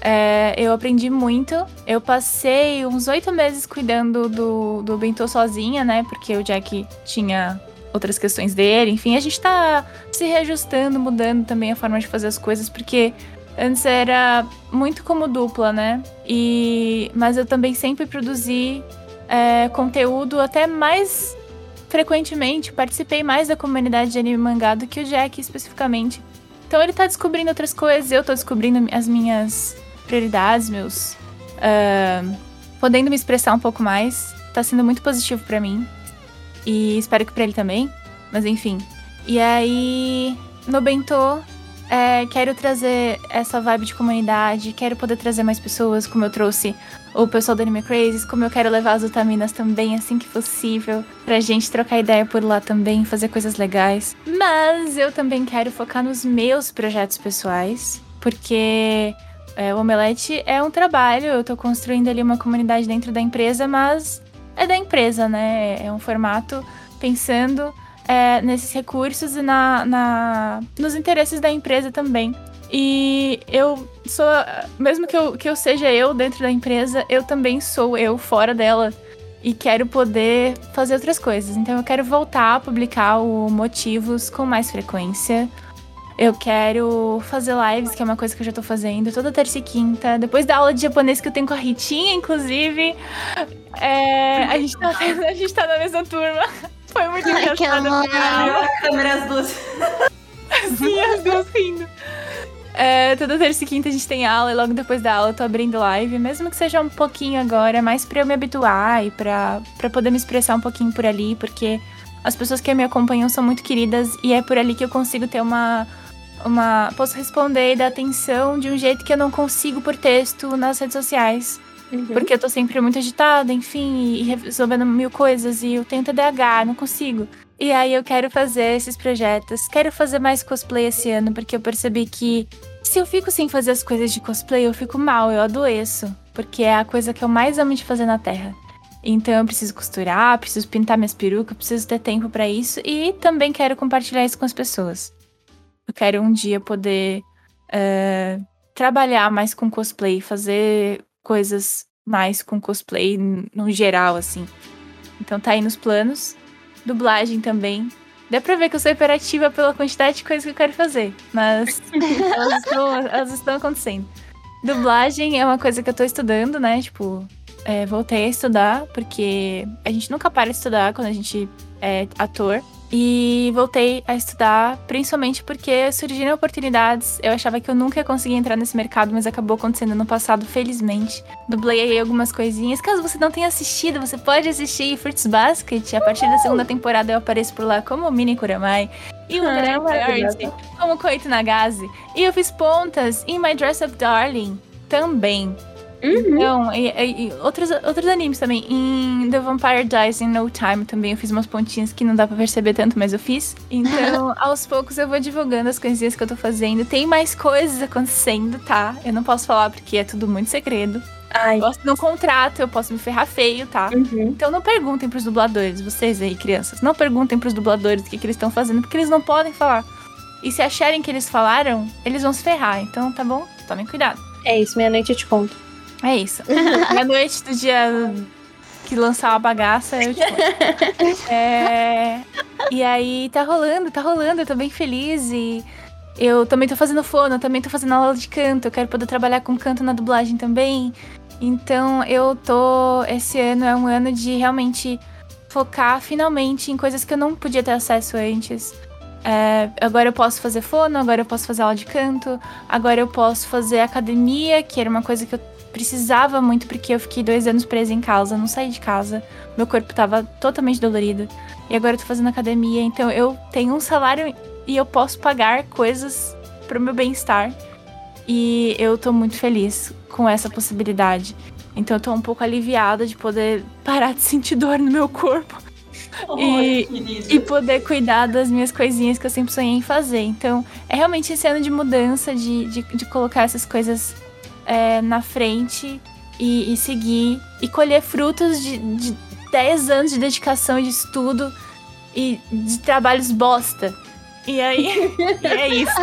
É, eu aprendi muito. Eu passei uns oito meses cuidando do, do Bentô sozinha, né? Porque o Jack tinha outras questões dele. Enfim, a gente tá se reajustando, mudando também a forma de fazer as coisas, porque antes era muito como dupla, né? E mas eu também sempre produzi é, conteúdo até mais frequentemente, participei mais da comunidade de anime mangá do que o Jack especificamente. Então ele tá descobrindo outras coisas, eu tô descobrindo as minhas prioridades, meus. Uh, podendo me expressar um pouco mais. Tá sendo muito positivo para mim. E espero que pra ele também. Mas enfim. E aí, no Bentô, é, quero trazer essa vibe de comunidade, quero poder trazer mais pessoas, como eu trouxe o pessoal do Anime Crazes, como eu quero levar as Utaminas também, assim que possível, pra gente trocar ideia por lá também, fazer coisas legais. Mas eu também quero focar nos meus projetos pessoais, porque é, o Omelete é um trabalho, eu tô construindo ali uma comunidade dentro da empresa, mas é da empresa, né? É um formato pensando é, nesses recursos e na, na, nos interesses da empresa também. E eu sou. Mesmo que eu, que eu seja eu dentro da empresa, eu também sou eu fora dela. E quero poder fazer outras coisas. Então eu quero voltar a publicar o Motivos com mais frequência. Eu quero fazer lives, que é uma coisa que eu já tô fazendo, toda terça e quinta. Depois da aula de japonês que eu tenho com a Ritinha, inclusive. É, a, gente tá, a gente tá na mesma turma. Foi muito Ai, que engraçado. amor. A câmera as duas. Sim, as duas rindo. É, toda terça e quinta a gente tem aula e logo depois da aula eu tô abrindo live, mesmo que seja um pouquinho agora, mais pra eu me habituar e pra, pra poder me expressar um pouquinho por ali, porque as pessoas que me acompanham são muito queridas e é por ali que eu consigo ter uma. Uma posso responder e dar atenção de um jeito que eu não consigo por texto nas redes sociais. Porque eu tô sempre muito agitada, enfim, e resolvendo mil coisas, e eu tenho TDAH, não consigo. E aí eu quero fazer esses projetos, quero fazer mais cosplay esse ano, porque eu percebi que se eu fico sem fazer as coisas de cosplay, eu fico mal, eu adoeço. Porque é a coisa que eu mais amo de fazer na Terra. Então eu preciso costurar, preciso pintar minhas perucas, preciso ter tempo pra isso e também quero compartilhar isso com as pessoas. Eu quero um dia poder eh, trabalhar mais com cosplay, fazer coisas mais com cosplay no geral, assim. Então tá aí nos planos. Dublagem também. Dá pra ver que eu sou hiperativa pela quantidade de coisas que eu quero fazer. Mas elas, estão, elas estão acontecendo. Dublagem é uma coisa que eu tô estudando, né? Tipo, é, voltei a estudar, porque a gente nunca para de estudar quando a gente é ator. E voltei a estudar, principalmente porque surgiram oportunidades. Eu achava que eu nunca ia conseguir entrar nesse mercado, mas acabou acontecendo no passado, felizmente. Dublei aí algumas coisinhas. Caso você não tenha assistido, você pode assistir Fruits Basket. A partir da segunda temporada eu apareço por lá como Mini Kuramai. E o Ah. Art como Koito Nagase. E eu fiz pontas em My Dress Up Darling também. Então, e, e- e outros, outros animes também. Em The Vampire Dies in No Time também eu fiz umas pontinhas que não dá pra perceber tanto, mas eu fiz. Então, aos poucos eu vou divulgando as coisinhas que eu tô fazendo. Tem mais coisas acontecendo, tá? Eu não posso falar porque é tudo muito segredo. Ai. Eu posso no contrato, eu posso me ferrar feio, tá? Uhum. Então não perguntem pros dubladores, vocês aí, crianças. Não perguntem pros dubladores o que, que eles estão fazendo, porque eles não podem falar. E se acharem que eles falaram, eles vão se ferrar. Então, tá bom? Tomem cuidado. É isso, meia-noite eu te conto. É isso. Na noite do dia que lançar a bagaça, eu te conto. É, E aí tá rolando, tá rolando, eu tô bem feliz e eu também tô fazendo fono, eu também tô fazendo aula de canto, eu quero poder trabalhar com canto na dublagem também. Então eu tô. Esse ano é um ano de realmente focar finalmente em coisas que eu não podia ter acesso antes. É, agora eu posso fazer fono, agora eu posso fazer aula de canto, agora eu posso fazer academia, que era uma coisa que eu precisava muito porque eu fiquei dois anos presa em casa, não saí de casa, meu corpo tava totalmente dolorido. E agora eu tô fazendo academia, então eu tenho um salário e eu posso pagar coisas pro meu bem-estar. E eu tô muito feliz com essa possibilidade. Então eu tô um pouco aliviada de poder parar de sentir dor no meu corpo E- querido. e poder cuidar das minhas coisinhas que eu sempre sonhei em fazer. Então, é realmente esse ano de mudança, de, de, de colocar essas coisas é, na frente e, e seguir e colher frutos de, de 10 anos de dedicação e de estudo e de trabalhos bosta. E aí, e é isso.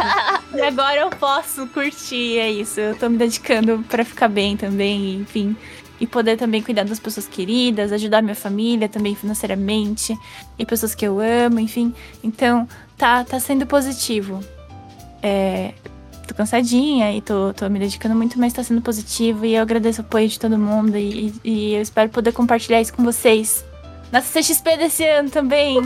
E agora eu posso curtir, é isso. Eu tô me dedicando pra ficar bem também, enfim. E poder também cuidar das pessoas queridas, ajudar minha família também financeiramente e pessoas que eu amo, enfim. Então, tá, tá sendo positivo. É, tô cansadinha e tô, tô me dedicando muito, mas tá sendo positivo. E eu agradeço o apoio de todo mundo e, e eu espero poder compartilhar isso com vocês. Na CCXP desse ano também.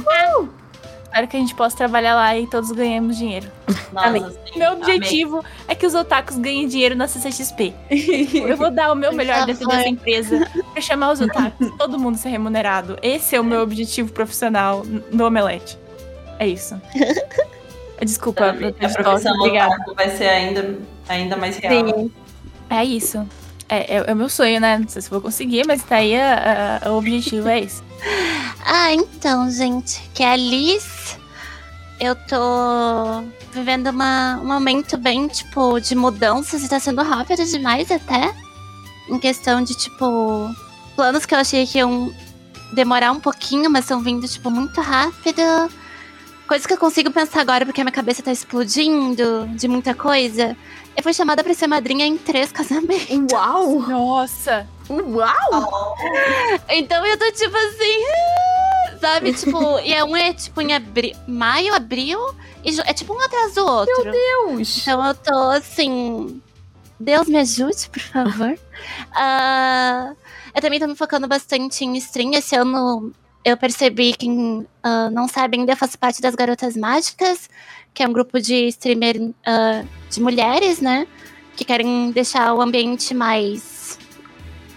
Espero que a gente possa trabalhar lá e todos ganhemos dinheiro. Nossa, Amém. sim, Meu amém. objetivo é que os otakus ganhem dinheiro na CCXP. Eu vou dar o meu melhor dentro dessa empresa pra chamar os otakus, todo mundo ser remunerado. Esse é o meu objetivo profissional no Omelete. É isso. Desculpa, eu tô a de tosse, profissão obrigada. vai ser ainda, ainda mais real. Sim. É isso. É, é- é o meu sonho, né? Não sei se vou conseguir, mas tá aí a- a- o objetivo, é isso. Ah, então, gente, que é a Liz. Eu tô vivendo uma, um momento bem, tipo, de mudanças e tá sendo rápido demais até. Em questão de, tipo, planos que eu achei que iam demorar um pouquinho, mas estão vindo, tipo, muito rápido. Coisa que eu consigo pensar agora, porque a minha cabeça tá explodindo de muita coisa. Eu fui chamada pra ser madrinha em três casamentos. Uau! Nossa! Uau! Então eu tô tipo assim. Sabe? Tipo, e é um é tipo em abri maio, abril. E é tipo um atrás do outro. Deus! Então eu tô assim. Deus me ajude, por favor. Ah, eu também tô me focando bastante em stream. Esse ano eu percebi que, ah, não sabe ainda, eu faço parte das Garotas Mágicas, que é um grupo de streamer ah, de mulheres, né? Que querem deixar o ambiente mais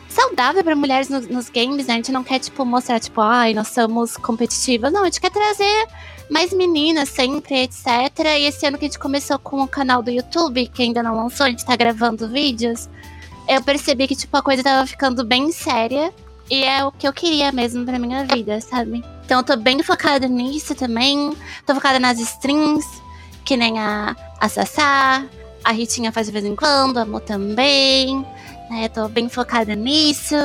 saudável para mulheres no- nos games, né? A gente não quer, tipo, mostrar, tipo, ai, nós somos competitivas. Não, a gente quer trazer mais meninas sempre, etc. E esse ano que a gente começou com o canal do YouTube, que ainda não lançou, a gente tá gravando vídeos, eu percebi que, tipo, a coisa tava ficando bem séria. E é o que eu queria mesmo pra minha vida, sabe? Então eu tô bem focada nisso também. Tô focada nas streams, que nem a, a Sassá, a Ritinha faz de vez em quando, a Mo também. Né? Tô bem focada nisso.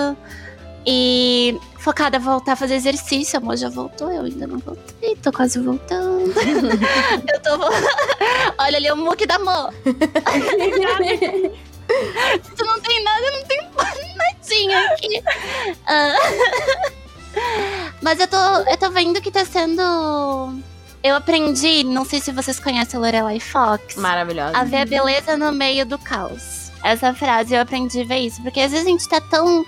E focada a voltar a fazer exercício. A Mo já voltou, eu ainda não voltei, tô quase voltando. eu tô. Olha ali o muque da Mo. tu não tem nada, eu não tenho nadinha aqui. Ah, Mas eu tô, eu tô vendo que tá sendo. Eu aprendi, não sei se vocês conhecem a Lorelai Fox. Maravilhosa. A ver a beleza no meio do caos. Essa frase eu aprendi a ver isso. Porque às vezes a gente tá tão.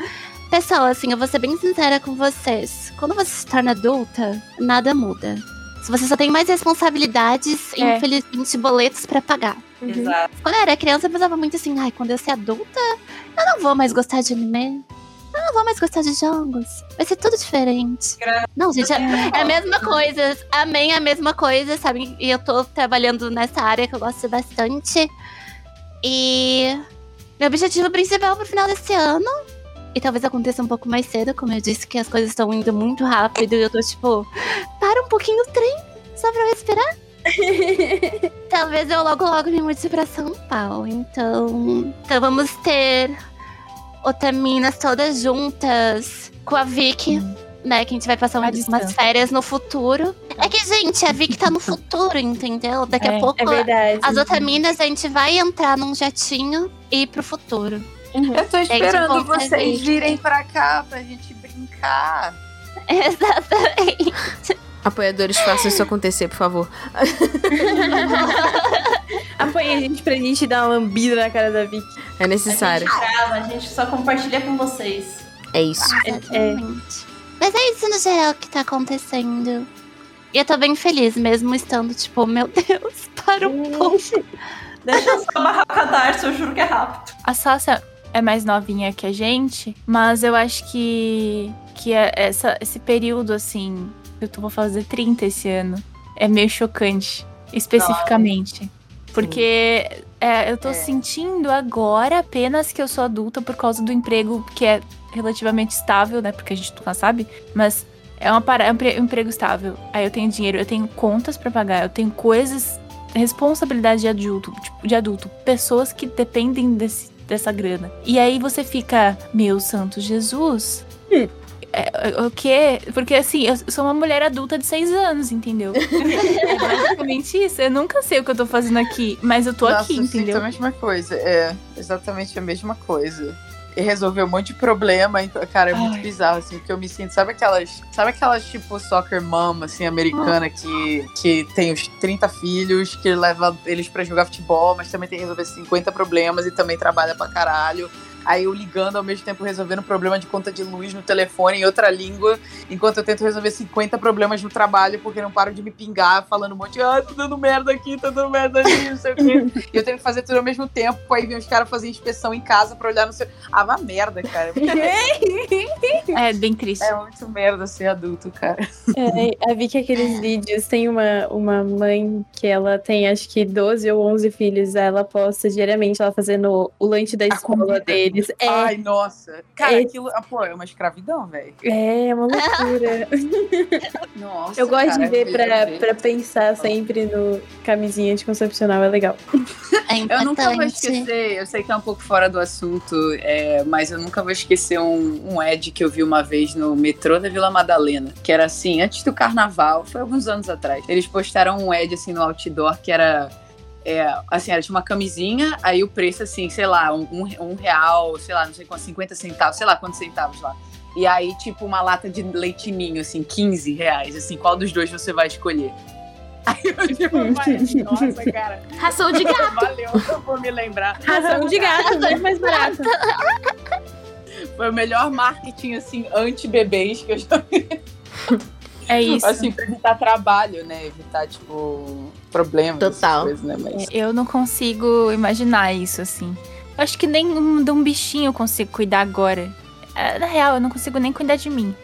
Pessoal, assim, eu vou ser bem sincera com vocês. Quando você se torna adulta, nada muda. Se você só tem mais responsabilidades e, É. infelizmente, boletos pra pagar. Exato. Quando eu era criança, eu pensava muito assim, ai, quando eu ser adulta, eu não vou mais gostar de anime. Eu não vou mais gostar de jogos. Vai ser tudo diferente. Gra- Não, gente, é, é a mesma coisa. Amém, é a mesma coisa, sabe? E eu tô trabalhando nessa área que eu gosto bastante. E meu objetivo principal pro final desse ano, e talvez aconteça um pouco mais cedo, como eu disse, que as coisas estão indo muito rápido e eu tô tipo, para um pouquinho o trem, só pra eu respirar. Talvez eu logo logo me mude pra São Paulo. Então, então vamos ter otaminas todas juntas com a Vicky, né? Que a gente vai passar umas, umas férias no futuro. É que, gente, a Vicky tá no futuro, entendeu? Daqui É, a pouco É verdade. as otaminas a gente vai entrar num jatinho e ir pro futuro. Eu tô esperando Gente, vamos vocês virem pra cá pra gente brincar. Exatamente. Apoiadores, façam isso acontecer, por favor. Apoia a gente pra gente dar uma lambida na cara da Vicky. É necessário. A gente grava, a gente só compartilha com vocês. É isso. Exatamente. Mas é isso no geral que tá acontecendo. E eu tô bem feliz, mesmo estando, tipo, meu Deus, para um pouco. Deixa eu só barrar o cadarço, eu juro que é rápido. A Sasha é mais novinha que a gente, mas eu acho que, que é essa, esse período, assim, eu tô, vou fazer 30 esse ano, é meio chocante, especificamente. Porque é, eu tô É. sentindo agora apenas que eu sou adulta por causa do emprego que é relativamente estável, né? Porque a gente nunca sabe, mas é, uma para, é um empre- emprego estável. Aí eu tenho dinheiro, eu tenho contas pra pagar, eu tenho coisas, responsabilidade de adulto, tipo, de adulto, pessoas que dependem desse, dessa grana. E aí você fica, meu santo Jesus. Hum. é, é, o quê? Porque assim, eu sou uma mulher adulta de seis anos, entendeu? é basicamente isso. Eu nunca sei o que eu tô fazendo aqui, mas eu tô Nossa, aqui, entendeu? a mesma coisa. É, exatamente a mesma coisa. Resolver um monte de problema, então, cara, é muito Ai. bizarro, assim, porque eu me sinto, sabe aquelas, sabe aquelas, tipo, soccer mom, assim, americana, que, que tem os 30 filhos, que leva eles pra jogar futebol, mas também tem que resolver 50 problemas e também trabalha pra caralho. Aí eu ligando ao mesmo tempo resolvendo problema de conta de luz no telefone em outra língua, enquanto eu tento resolver 50 problemas no trabalho, porque não paro de me pingar, falando um monte de, ah, tô dando merda aqui, tô dando merda ali, não sei o quê. E eu tenho que fazer tudo ao mesmo tempo, aí vem os caras fazer inspeção em casa pra olhar no seu. Ah, vá merda, cara. É bem triste. É muito merda ser adulto, cara. É, a Vicky, aqueles vídeos, tem uma, uma mãe que ela tem acho que 12 ou 11 filhos. Ela posta diariamente ela fazendo o lanche da escola comida. Deles. É, Ai, nossa. Cara, É. aquilo. ah, Pô, é uma escravidão, velho. é uma loucura. Nossa. Eu gosto cara, de ver é pra, pra pensar sempre no camisinha anticoncepcional, é legal. É Eu nunca vou importante. esquecer, eu sei que é um pouco fora do assunto, é, mas eu nunca vou esquecer um, um ad que eu vi uma vez no metrô da Vila Madalena, que era assim, antes do carnaval, foi alguns anos atrás. Eles postaram um ad assim no outdoor que era. É, assim, era de uma camisinha, aí o preço, assim, sei lá, um, um- real, sei lá, não sei quantos, 50 centavos, sei lá quantos centavos lá. E aí, tipo, uma lata de leite ninho, assim, 15 reais, assim, qual dos dois você vai escolher? Aí eu tipo, vai, nossa, cara, Ração de gato. valeu, eu vou me lembrar. Ração de gato, muito mais barato. Foi o melhor marketing, assim, anti-bebês que eu já vi. É isso. Assim, pra evitar trabalho, né? Evitar, tipo, problemas. Total. Coisas, né? Mas... Eu não consigo imaginar isso, assim. Eu acho que nem um- de um bichinho eu consigo cuidar agora. É, Na real, eu não consigo nem cuidar de mim.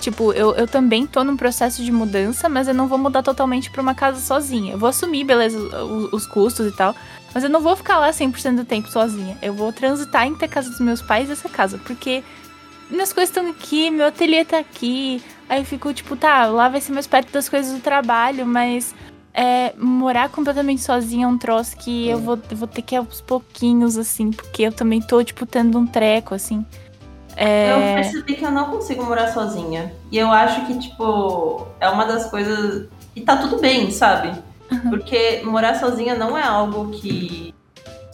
Tipo, eu, eu também tô num processo de mudança, mas eu não vou mudar totalmente pra uma casa sozinha. Eu vou assumir, beleza, os, os custos e tal. Mas eu não vou ficar lá 100% do tempo sozinha. Eu vou transitar entre a casa dos meus pais e essa casa. Porque minhas coisas estão aqui, meu ateliê tá aqui. Aí eu fico, tipo, tá, lá vai ser mais perto das coisas do trabalho, mas é, morar completamente sozinha é um troço que eu vou, eu vou ter que ir aos pouquinhos, assim, porque eu também tô, tipo, tendo um treco, assim. Eu É, percebi que eu não consigo morar sozinha. E eu acho que, tipo, é uma das coisas. E tá tudo bem, sabe? Porque morar sozinha não é algo que,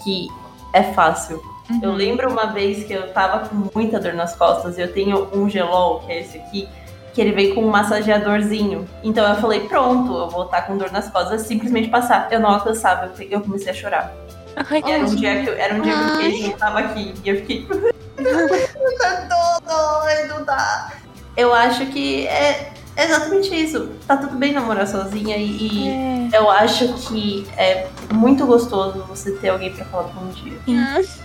que é fácil. Eu lembro uma vez que eu tava com muita dor nas costas e eu tenho um gelol, que é esse aqui, que ele veio com um massageadorzinho. Então eu falei, pronto, eu vou estar com dor nas costas, simplesmente passar. Eu não alcançava, eu, eu comecei a chorar. Ai, E era um dia que eu, era um dia que o Ai. queijo não tava aqui. E eu fiquei. tá doido, tá. Eu acho que é exatamente isso. Tá tudo bem namorar sozinha e, e é, eu acho que é muito gostoso você ter alguém pra falar bom dia.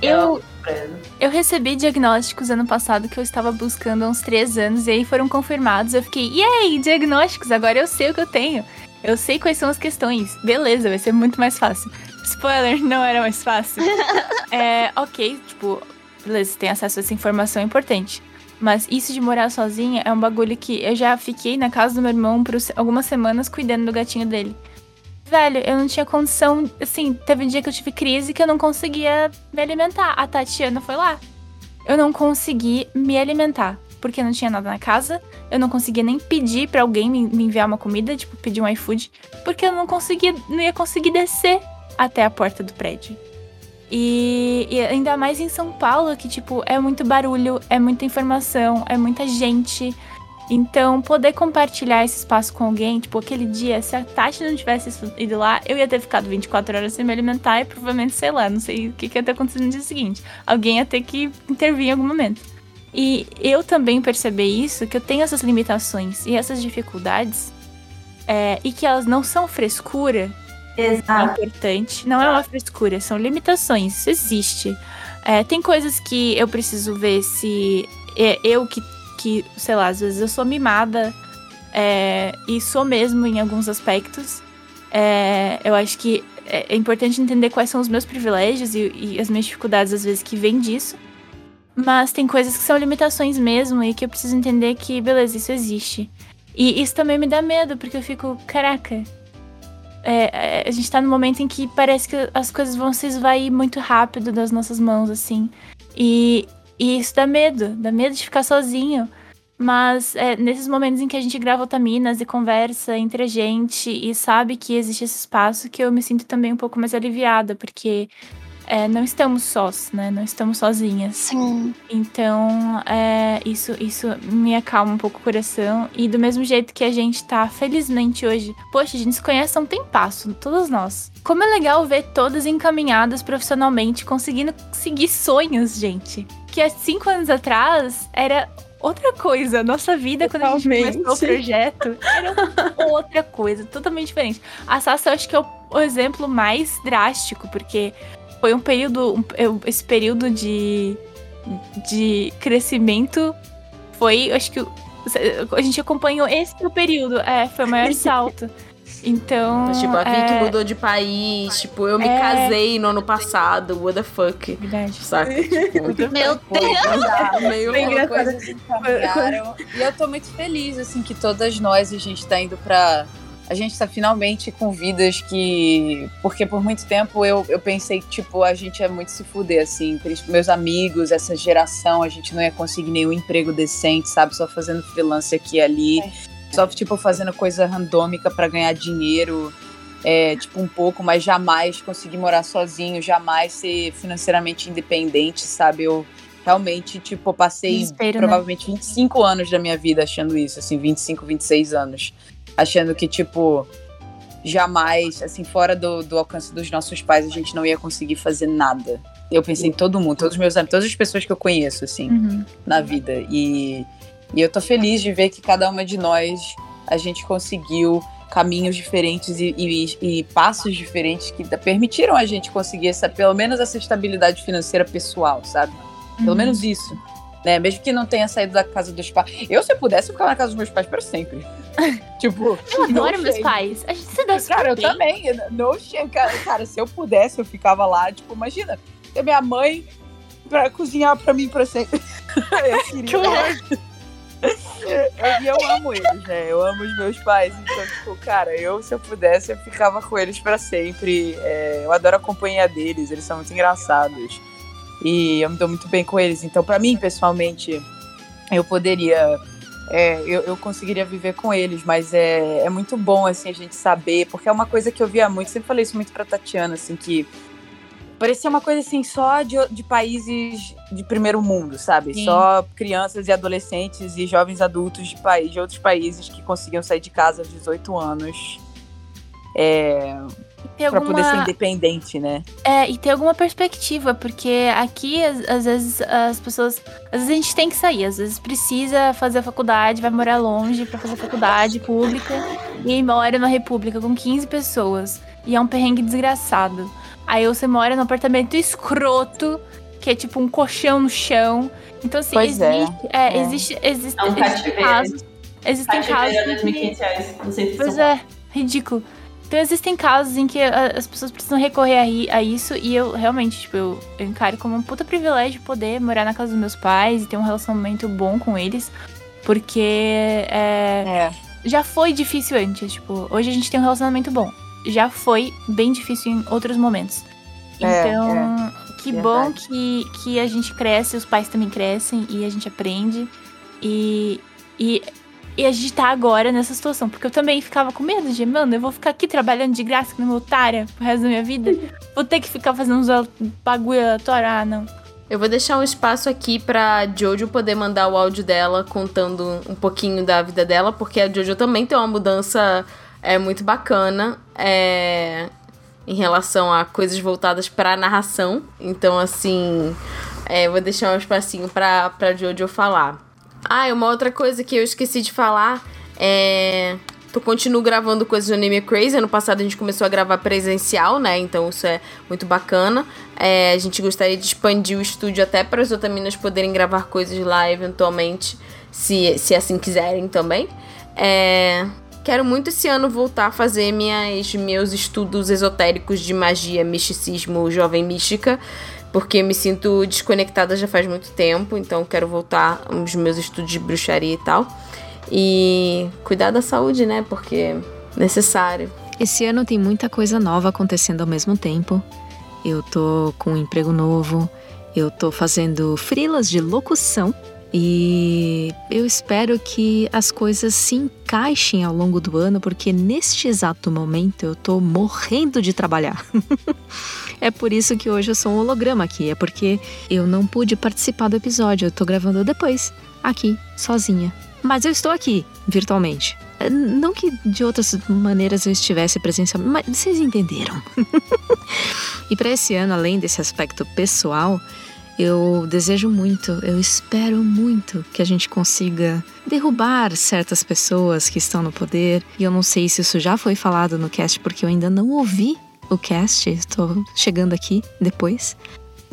eu, Surpresa. eu recebi diagnósticos ano passado que eu estava buscando há uns três anos, e aí foram confirmados. Eu fiquei, e aí, diagnósticos, agora eu sei o que eu tenho. Eu sei quais são as questões. Beleza, vai ser muito mais fácil. Spoiler, não era mais fácil. é, ok, tipo, beleza, você tem acesso a essa informação é importante. Mas isso de morar sozinha é um bagulho que eu já fiquei na casa do meu irmão por algumas semanas cuidando do gatinho dele. Velho, eu não tinha condição. Assim, teve um dia que eu tive crise que eu não conseguia me alimentar. A Tatiana foi lá. Eu não consegui me alimentar. Porque não tinha nada na casa. Eu não conseguia nem pedir pra alguém me, me enviar uma comida, tipo, pedir um iFood. Porque eu não conseguia, não ia conseguir descer até a porta do prédio. E, e ainda mais em São Paulo, que, tipo, é muito barulho, é muita informação, é muita gente. Então, poder compartilhar esse espaço com alguém, tipo, aquele dia, se a Tati não tivesse ido lá, eu ia ter ficado 24 horas sem me alimentar e provavelmente, sei lá, não sei o que, que ia ter acontecido no dia seguinte. Alguém ia ter que intervir em algum momento. E eu também percebi isso, que eu tenho essas limitações e essas dificuldades, é, e que elas não são frescura, é Exato. importante. Não é uma frescura, são limitações. Isso existe. É, tem coisas que eu preciso ver se é eu que, que, sei lá, às vezes eu sou mimada é, e sou mesmo em alguns aspectos. É, eu acho que é, é importante entender quais são os meus privilégios e, e as minhas dificuldades, às vezes, que vêm disso. Mas tem coisas que são limitações mesmo e que eu preciso entender que, beleza, isso existe. E isso também me dá medo, porque eu fico, caraca, é, é, a gente tá num momento em que parece que as coisas vão se esvair muito rápido das nossas mãos, assim. E, e isso dá medo, dá medo de ficar sozinho. Mas é, nesses momentos em que a gente grava otaminas e conversa entre a gente e sabe que existe esse espaço, que eu me sinto também um pouco mais aliviada, porque é, não estamos sós, né? Não estamos sozinhas. Sim. Então, é, isso, isso me acalma um pouco o coração. E do mesmo jeito que a gente tá, felizmente hoje. Poxa, a gente se conhece há um tempasso, todas nós. Como é legal ver todas encaminhadas profissionalmente, conseguindo seguir sonhos, gente. Que há cinco anos atrás era outra coisa. Nossa vida, quando a gente Totalmente. começou o projeto, era outra coisa, totalmente diferente. A Sassa, eu acho que é o, o exemplo mais drástico, porque foi um período. um- esse período de de crescimento foi, acho que a gente acompanhou esse período, é, foi o maior salto. Então, Mas, tipo, a é, Vicky mudou de país. Tipo, eu me É. casei no ano passado. What the fuck? verdade. Saca? Tipo, Meu Deus. meio engraçado. coisas encaminharam. E eu tô muito feliz, assim, que todas nós, a gente tá indo pra a gente tá finalmente com vidas que. Porque por muito tempo eu, eu pensei que, tipo, a gente é muito se fuder, assim. Meus amigos, essa geração, a gente não ia conseguir nenhum emprego decente, sabe? Só fazendo freelance aqui e ali. É. Só, tipo, fazendo coisa randômica para ganhar dinheiro. É, tipo, um pouco, mas jamais conseguir morar sozinho, jamais ser financeiramente independente, sabe? Eu realmente, tipo, passei Desespero, né? provavelmente né? 25 anos da minha vida achando isso, assim, 25, 26 anos achando que, tipo, jamais, assim, fora do, do alcance dos nossos pais, a gente não ia conseguir fazer nada. Eu pensei em todo mundo, todos os meus amigos, todas as pessoas que eu conheço, assim, uhum. na vida. E, e eu tô feliz de ver que cada uma de nós, a gente conseguiu caminhos diferentes e, e, e passos diferentes que permitiram a gente conseguir essa, pelo menos essa estabilidade financeira pessoal, sabe? Pelo uhum. menos isso né? Mesmo que não tenha saído da casa dos pais. Eu, se eu pudesse, eu ficava na casa dos meus pais para sempre. tipo. Eu adoro meus pais. A gente se dá Cara, eu bem. também. No cara, cara, se eu pudesse, eu ficava lá. Tipo, imagina, ter minha mãe pra cozinhar pra mim pra sempre. eu queria. E eu, eu amo eles, né? Eu amo os meus pais. Então, tipo, cara, eu, se eu pudesse, eu ficava com eles para sempre. É, eu adoro a companhia deles, eles são muito engraçados. E eu me dou muito bem com eles. Então, para mim, pessoalmente, eu poderia. É, eu, eu, conseguiria viver com eles, mas é, é muito bom, assim, a gente saber, porque é uma coisa que eu via muito, sempre falei isso muito pra Tatiana, assim, que parecia uma coisa, assim, só de, de países de primeiro mundo, sabe? Sim. Só crianças e adolescentes e jovens adultos de, país, de outros países que conseguiam sair de casa aos 18 anos. É, pra alguma... poder ser independente, né? É, e ter alguma perspectiva, porque aqui, às, às, vezes, as pessoas. Às vezes a gente tem que sair, às vezes precisa fazer a faculdade, vai morar longe pra fazer faculdade pública, e mora na república com 15 pessoas. E é um perrengue desgraçado. Aí você mora num apartamento escroto, que é tipo um colchão no chão. Então, assim, pois existe, é. É, é. existe, existe, é um existem casos. Existem casos. Que... Reais, pois é, ridículo. Então existem casos em que as pessoas precisam recorrer a, a isso e eu realmente, tipo, eu, eu, encaro como um puta privilégio poder morar na casa dos meus pais e ter um relacionamento bom com eles. Porque é, é. já foi difícil antes, tipo, hoje a gente tem um relacionamento bom. Já foi bem difícil em outros momentos. É, então, é. que bom que, que a gente cresce, os pais também crescem e a gente aprende. E, e e a gente tá agora nessa situação. Porque eu também ficava com medo de, mano, eu vou ficar aqui trabalhando de graça no meu otária pro resto da minha vida. Vou ter que ficar fazendo uns bagulho aleatório. Ah, não. Eu vou deixar um espaço aqui pra Jojo poder mandar o áudio dela contando um pouquinho da vida dela, porque a Jojo também tem uma mudança é, muito bacana é, em relação a coisas voltadas pra narração. Então, assim, é, vou deixar um espacinho pra, pra Jojo falar. Ah, e uma outra coisa que eu esqueci de falar é. Eu continuo gravando coisas do Anime Crazy. Ano passado a gente começou a gravar presencial, né? Então isso é muito bacana. É, a gente gostaria de expandir o estúdio até para as otaminas poderem gravar coisas lá eventualmente, se, se assim quiserem também. É, quero muito esse ano voltar a fazer minhas, meus estudos esotéricos de magia, misticismo, jovem mística porque me sinto desconectada já faz muito tempo, então quero voltar aos meus estudos de bruxaria e tal. E cuidar da saúde, né? Porque é necessário. Esse ano tem muita coisa nova acontecendo ao mesmo tempo. Eu tô com um emprego novo, eu tô fazendo frilas de locução e eu espero que as coisas se encaixem ao longo do ano, porque neste exato momento eu tô morrendo de trabalhar. É por isso que hoje eu sou um holograma aqui. É porque eu não pude participar do episódio. Eu tô gravando depois, aqui, sozinha. Mas eu estou aqui, virtualmente. É, não que de outras maneiras eu estivesse presencialmente, mas vocês entenderam. e para esse ano, além desse aspecto pessoal, eu desejo muito, eu espero muito que a gente consiga derrubar certas pessoas que estão no poder. E eu não sei se isso já foi falado no cast, porque eu ainda não ouvi o cast. Estou chegando aqui depois.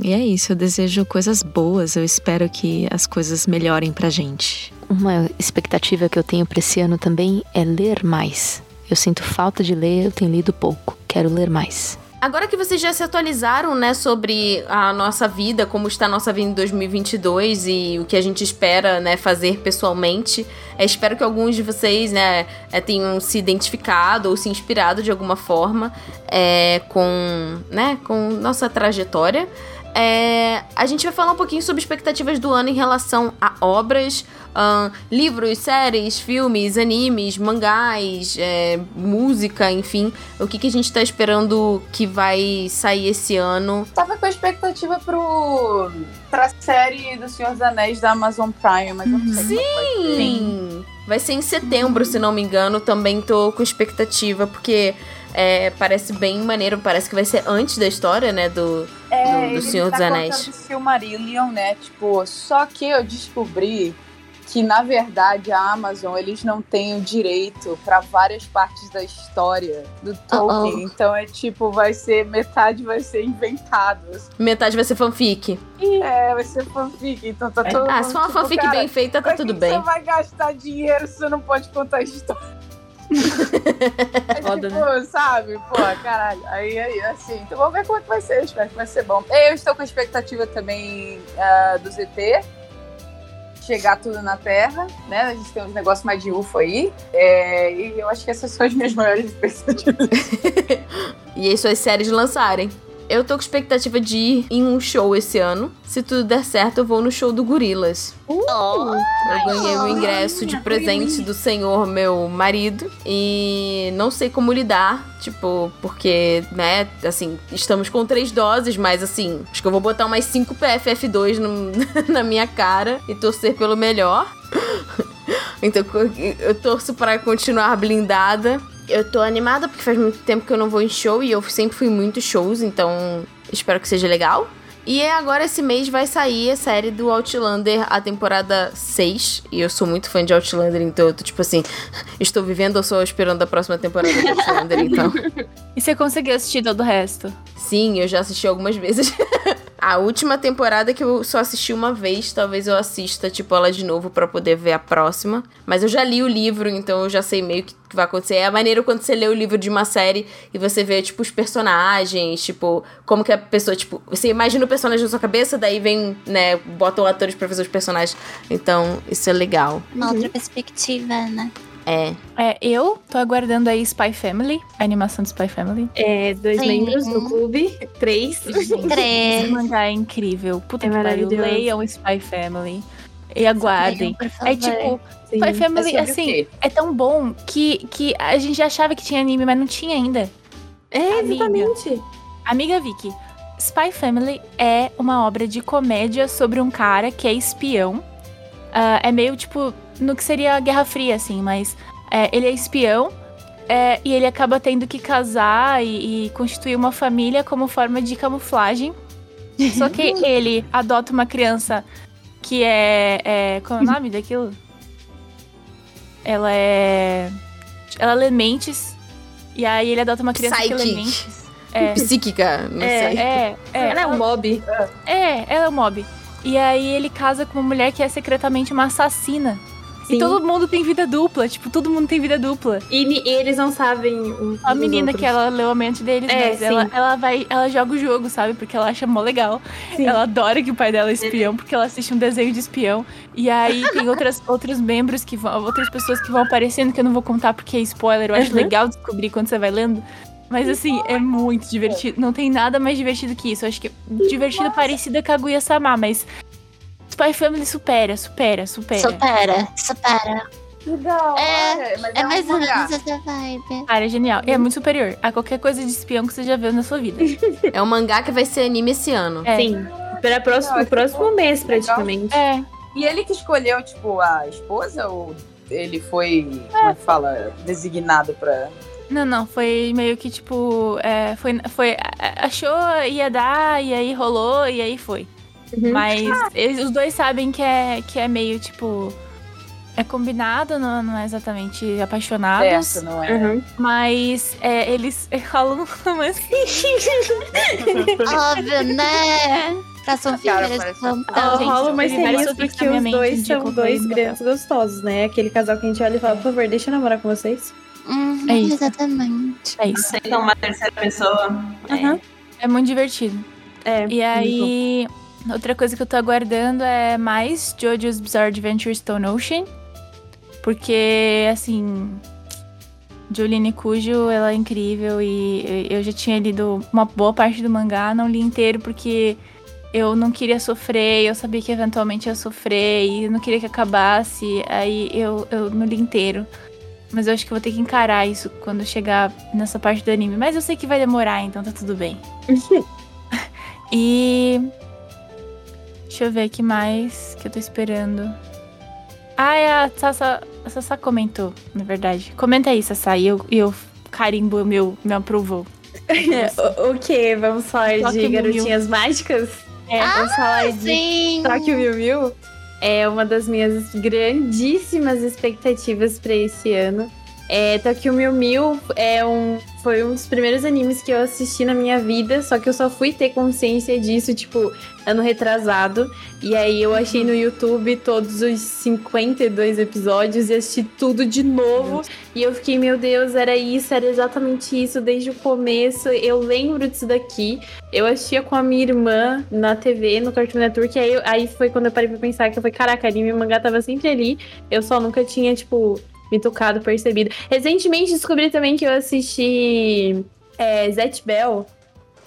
E é isso, eu desejo coisas boas, eu espero que as coisas melhorem pra gente. Uma expectativa que eu tenho para esse ano também é ler mais. Eu sinto falta de ler, eu tenho lido pouco, quero ler mais. Agora que vocês já se atualizaram, né, sobre a nossa vida, como está a nossa vida em 2022 e o que a gente espera, né, fazer pessoalmente, é, espero que alguns de vocês, né, é, tenham se identificado ou se inspirado de alguma forma é, com, né, com nossa trajetória. É, a gente vai falar um pouquinho sobre expectativas do ano em relação a obras, uh, livros, séries, filmes, animes, mangás, é, música, enfim. O que, que a gente tá esperando que vai sair esse ano. Tava com a expectativa pro, pra série do Senhor dos Anéis da Amazon Prime, mas eu não sei vai ser. Sim! Vai ser em setembro, se não me engano. Também tô com expectativa, porque é, parece bem maneiro. Parece que vai ser antes da história, né? Do, É, do, do Senhor tá dos Anéis. contando Silmarillion, né? Tipo, só que eu descobri que, na verdade, a Amazon, eles não têm o direito pra várias partes da história do Tolkien. Uh-oh. Então é tipo, vai ser, metade vai ser inventado. Metade vai ser fanfic. É, vai ser fanfic. Então tá todo Ah, se for uma tipo, fanfic cara, bem feita, tá tudo bem. Você vai gastar dinheiro se você não pode contar a história. Foda, tipo, sabe? Pô, caralho. Aí, aí, assim. Então vamos ver como é que vai ser. Espero que vai ser bom. Eu estou com a expectativa também ah, do ZT. Chegar tudo na Terra, né? A gente tem uns negócios mais de UFO aí. É, e eu acho que essas são as minhas maiores expectativas. E aí suas séries lançarem. Eu tô com expectativa de ir em um show esse ano. Se tudo der certo, eu vou no show do Gorilas. Oh, Eu ganhei o Ai, ingresso de presente do senhor, meu marido. E não sei como lidar, tipo, porque, né, assim, estamos com três doses, mas assim, acho que eu vou botar umas 5 PFF2 no- na minha cara e torcer pelo melhor. Então eu torço para continuar blindada. Eu tô animada porque faz muito tempo que eu não vou em show e eu sempre fui em muitos shows, então espero que seja legal. E é agora esse mês vai sair a série do Outlander, a temporada 6. E eu sou muito fã de Outlander, então eu tô tipo assim, estou vivendo ou só esperando a próxima temporada de Outlander, então. E você conseguiu assistir todo o resto? Sim, eu já assisti algumas vezes. a última temporada que eu só assisti uma vez, talvez eu assista, tipo, ela de novo pra poder ver a próxima. Mas eu já li o livro, então eu já sei meio que que vai acontecer. É a maneira quando você lê o livro de uma série e você vê, tipo, os personagens, tipo, como que a pessoa, tipo, você imagina o personagem na sua cabeça, daí vem, né, botam atores pra fazer os personagens. Então, isso é legal. uma outra perspectiva, né? É. É, eu tô aguardando aí Spy Family, a animação do Spy Family. É, dois Sim. membros do clube. Três. Esse Três. mangá é incrível. Puta É que pariu. Leiam Spy Family. E aguardem. Favor. É tipo, Sim. Spy Family, É sobre o assim, é tão bom que, que a gente já achava que tinha anime, mas não tinha ainda. É, Amiga. exatamente. Amiga Vicky, Spy Family é uma obra de comédia sobre um cara que é espião. Ah, é meio tipo no que seria a Guerra Fria, assim, mas é, ele é espião é, e ele acaba tendo que casar e, e constituir uma família como forma de camuflagem. Só que ele adota uma criança que é, é. Qual é o nome daquilo? Ela é. Ela lê mentes. E aí ele adota uma criança que lê Psychic. É. Psíquica, não É, sei. é, é. Ela é um mob. É, ela é um mob. E aí ele casa com uma mulher que é secretamente uma assassina. Sim. E todo mundo tem vida dupla, tipo, todo mundo tem vida dupla. E, e eles não sabem um A menina outros. que ela leu a mente deles, É, mas ela, ela vai, ela joga o jogo, sabe? Porque ela acha mó legal. Sim. Ela adora que o pai dela é espião, porque ela assiste um desenho de espião. E aí tem outras, outros membros que vão, outras pessoas que vão aparecendo que eu não vou contar porque é spoiler. Eu acho Uhum. legal descobrir quando você vai lendo. Mas assim, é muito divertido. Não tem nada mais divertido que isso. Eu acho que é divertido parecido com a Guia Samar, mas Spy Family supera, supera, supera. Supera, supera. Que da hora. É, mas É um mais ou menos essa vibe. Cara, é genial. E é muito superior a qualquer coisa de espião que você já viu na sua vida. É um mangá que vai ser anime esse ano. É. Sim. Para próximo, Ah, o próximo mês, praticamente. É, E ele que escolheu, tipo, a esposa ou ele foi, como é que fala, designado pra. Não, não, foi meio que tipo. é, foi, foi. a- Achou, ia dar, e aí rolou, e aí foi. Uhum. Mas eles, os dois sabem que é, que é meio tipo. É combinado, não, não é exatamente apaixonados. Certo, não é? Uhum. Mas é, eles rolam um romance. Óbvio, né? Ah, tá, rola mais teve vários serios fanfics porque os dois são dois grandes gostosos, né? Aquele casal que a gente olha e fala, por favor, deixa eu namorar com vocês. Uhum, É isso. Exatamente. É isso. Aceitam uma terceira pessoa. É. Aham. É muito divertido. É. E aí, outra coisa que eu tô aguardando é mais JoJo's Bizarre Adventure Stone Ocean. Porque, assim, Jolene Cujo, ela é incrível e eu já tinha lido uma boa parte do mangá, não li inteiro porque eu não queria sofrer, eu sabia que eventualmente ia sofrer e eu não queria que acabasse, aí eu, eu não li inteiro. Mas eu acho que eu vou ter que encarar isso quando chegar nessa parte do anime. Mas eu sei que vai demorar, então tá tudo bem. E. Deixa eu ver o que mais que eu tô esperando. Ah, é a Sassa, a Sassa comentou, na verdade. Comenta aí, Sassa, e eu, eu carimbo o meu, meu approval. o, o que? Vamos falar Toque de garotinhas mágicas? É, vamos falar de Sim. Toque o Miu Miu. É uma das minhas grandíssimas expectativas pra esse ano. É, Tokyo Mew Mew é um, foi um dos primeiros animes que eu assisti na minha vida, só que eu só fui ter consciência disso, tipo, ano retrasado. E aí eu achei no YouTube todos os 52 episódios e assisti tudo de novo. E eu fiquei, meu Deus, era isso, era exatamente isso desde o começo. Eu lembro disso daqui. Eu assistia com a minha irmã na TV, no Cartoon Network. E aí, aí foi quando eu parei pra pensar que eu falei, caraca, anime e mangá tava sempre ali. Eu só nunca tinha, tipo, me tocado, percebido. Recentemente descobri também que eu assisti é, Zet Bell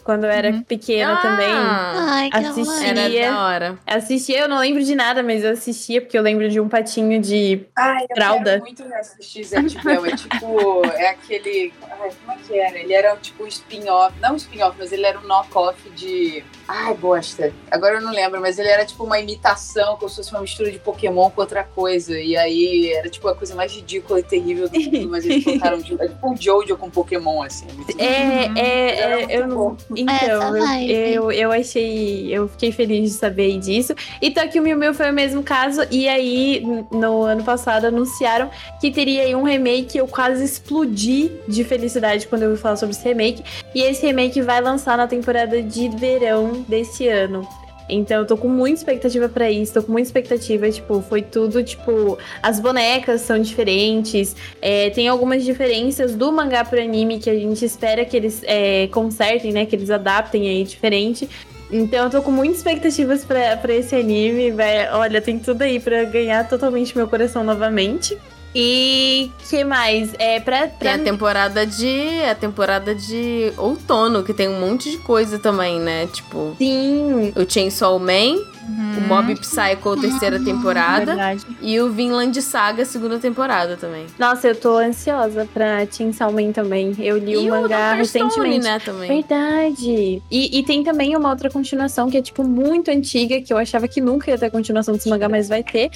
quando eu era Uhum. pequena também. Ah, Ai, que Assisti. amor. Era Assistia. da hora. Assistia, eu não lembro de nada, mas eu assistia porque eu lembro de um patinho de. Ai, eu Fralda. quero muito assistir Zé Bell. É tipo, é aquele. Ai, como é que era? Ele era tipo um spin-off. Não um spin-off, mas ele era um knock-off de. Ai, bosta. Agora eu não lembro, mas ele era tipo uma imitação, como se fosse uma mistura de Pokémon com outra coisa. E aí era tipo a coisa mais ridícula e terrível do mundo, mas eles colocaram. de- É tipo um Jojo com Pokémon, assim. É É, é, é, eu não. Então, eu, eu, eu achei. Eu fiquei feliz de saber disso. E Tokyo Mew Mew foi o mesmo caso. E aí, no ano passado, anunciaram que teria aí um remake. Eu quase explodi de felicidade quando eu ouvi falar sobre esse remake. E esse remake vai lançar na temporada de verão desse ano. Então eu tô com muita expectativa pra isso, tô com muita expectativa, tipo, foi tudo, tipo, as bonecas são diferentes, é, tem algumas diferenças do mangá pro anime que a gente espera que eles é, consertem, né? Que eles adaptem aí diferente. Então eu tô com muitas expectativas pra esse anime. Vai, olha, tem tudo aí pra ganhar totalmente meu coração novamente. E que mais? É pra. Tem pra a temporada de. A temporada de outono, que tem um monte de coisa também, né? Tipo, Sim, o Chainsaw Man, Uhum. o Mob Psycho, terceira temporada. Verdade. E o Vinland Saga, segunda temporada também. nossa, eu tô ansiosa pra Chainsaw Man também. Eu li e o mangá. Stone, recentemente. né, também. Verdade. E, e tem também uma outra continuação que é, tipo, muito antiga, que eu achava que nunca ia ter continuação desse mangá, mas vai ter.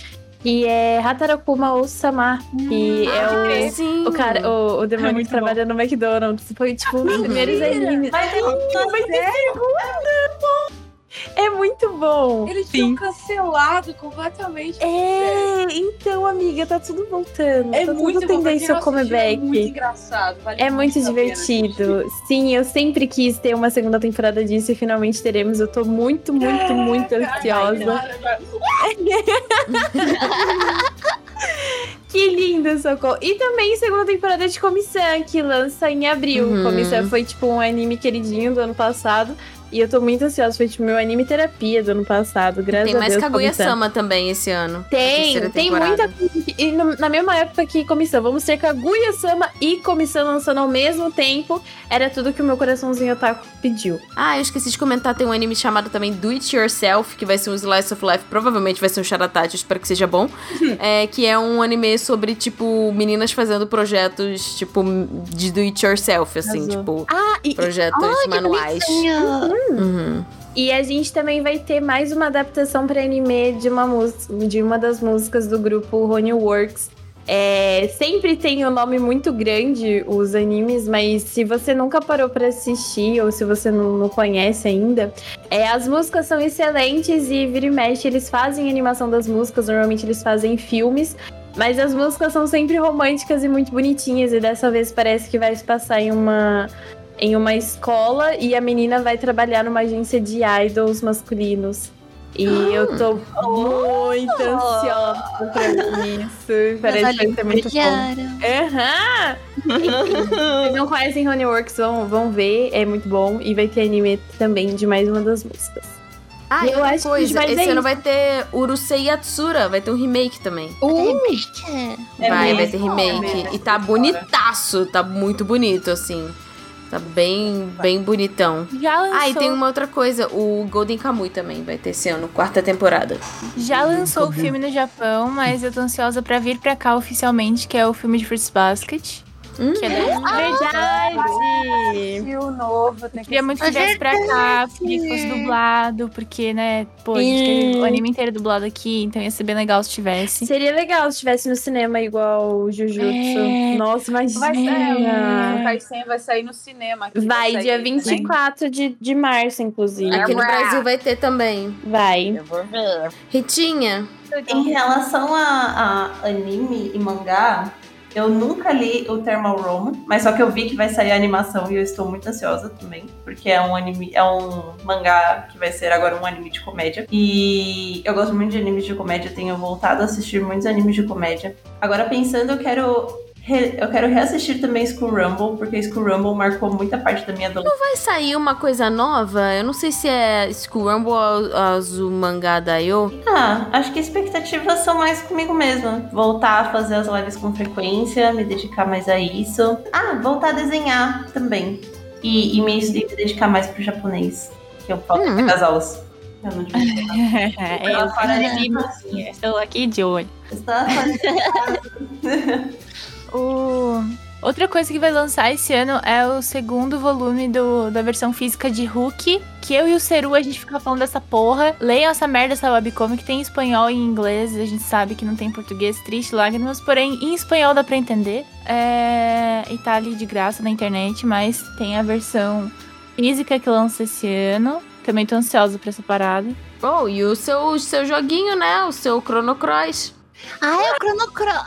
Que é Hatarakuma Osama, que é o. Sim. O cara, o, o demônio muito que trabalha no McDonald's. Foi, tipo, um dos primeiros animes. Ter Vai ter segunda! É muito bom. Eles tinham cancelado completamente. É, então, amiga, tá tudo voltando. É tá muito tudo bom. seu não assistiu, comeback. É muito engraçado. vale É muito divertido. Sim, eu sempre quis ter uma segunda temporada disso e finalmente teremos. Eu tô muito, muito, muito ansiosa. Que lindo, Socorro. E também segunda temporada de Comissão, que lança em abril. Uhum. Comissão foi tipo um anime queridinho do ano passado. E eu tô muito ansiosa. Foi tipo meu anime terapia do ano passado. Graças Tem a mais Deus. Kaguya Comissão. Sama também esse ano. Tem, tem muita coisa. que- E na mesma época que Comissão, vamos ter Kaguya Sama e Comissão lançando ao mesmo tempo. Era tudo que o meu coraçãozinho otaku pediu. Ah, eu esqueci de comentar, tem um anime chamado também Do It Yourself, que vai ser um Slice of Life, provavelmente vai ser um Charatachi, espero que seja bom. é, que é um anime sobre, tipo, meninas fazendo projetos, tipo, de do it yourself, assim, Arrasou. tipo, Ah, e, projetos manuais. Uhum. E a gente também vai ter mais uma adaptação para anime de uma de uma das músicas do grupo Honey Works. É, sempre tem um nome muito grande os animes, mas se você nunca parou para assistir ou se você não, não conhece ainda, é, as músicas são excelentes e vira e mexe eles fazem animação das músicas, normalmente eles fazem filmes, mas as músicas são sempre românticas e muito bonitinhas e dessa vez parece que vai se passar em uma em uma escola e a menina vai trabalhar numa agência de idols masculinos. E eu tô muito ansiosa pra ver isso. Parece que vai ser muito bom. Aham! Vocês não conhecem Honeyworks, vão, vão ver, é muito bom. E vai ter anime também de mais uma das músicas. Ah, Eu e acho que coisa, vai esse ver ano isso. vai ter Urusei Yatsura, vai ter um remake também. É vai, vai mesmo? ter remake. É e tá bonitaço, tá muito bonito, assim. Tá bem, bem bonitão. Já lançou, Ah, e tem uma outra coisa, o Golden Kamuy também vai ter esse ano, quarta temporada. já lançou o filme no Japão, mas eu tô ansiosa pra vir pra cá oficialmente, que é o filme de Fruits Basket. Hum. Que é da Verdade! Fio novo, tem queria muito que viesse pra cá, queria que fosse dublado, porque, né, pô, a gente teve o anime inteiro dublado aqui, então ia ser bem legal se tivesse. Seria legal se tivesse no cinema igual o Jujutsu. É. Nossa, Vai imagina! sair, vai sair, vai sair no cinema. aqui, Vai, sair dia também. 24 de, de março, inclusive. Aqui no. Brasil vai ter também. Vai. Eu vou ver. Ritinha, Em relação a, a anime e mangá, eu nunca li o Thermal Roma, mas só que eu vi que vai sair a animação e eu estou muito ansiosa também, porque é um anime, é um mangá que vai ser agora um anime de comédia. E eu gosto muito de animes de comédia, tenho voltado a assistir muitos animes de comédia. Agora pensando, eu quero eu quero reassistir também School Rumble, porque School Rumble marcou muita parte da minha adolescência. vai sair uma coisa nova? Eu não sei se é School Rumble ou Azumanga Daioh. Ah, acho que expectativas são mais comigo mesma. Voltar a fazer as lives com frequência, me dedicar mais a isso. Ah, voltar a desenhar também. E, e me, dedicar mais pro japonês. Que eu falto Hum. das aulas. Eu não devia. É, eu fora aqui, mocinha, estou aqui de olho. Estava fazendo- O... Outra coisa que vai lançar esse ano é o segundo volume do, da versão física de Hulk. Que eu e o Seru, a gente fica falando dessa porra. Leiam essa merda, essa webcomic. Tem em espanhol e em inglês. A gente sabe que não tem em português. Triste, lágrimas. Porém, em espanhol dá pra entender. É... E tá ali de graça na internet. Mas tem a versão física que lança esse ano. Também tô ansiosa pra essa parada. Oh, e o seu, seu joguinho, né? O seu Chrono Cross. Ah, é o Chrono Cross.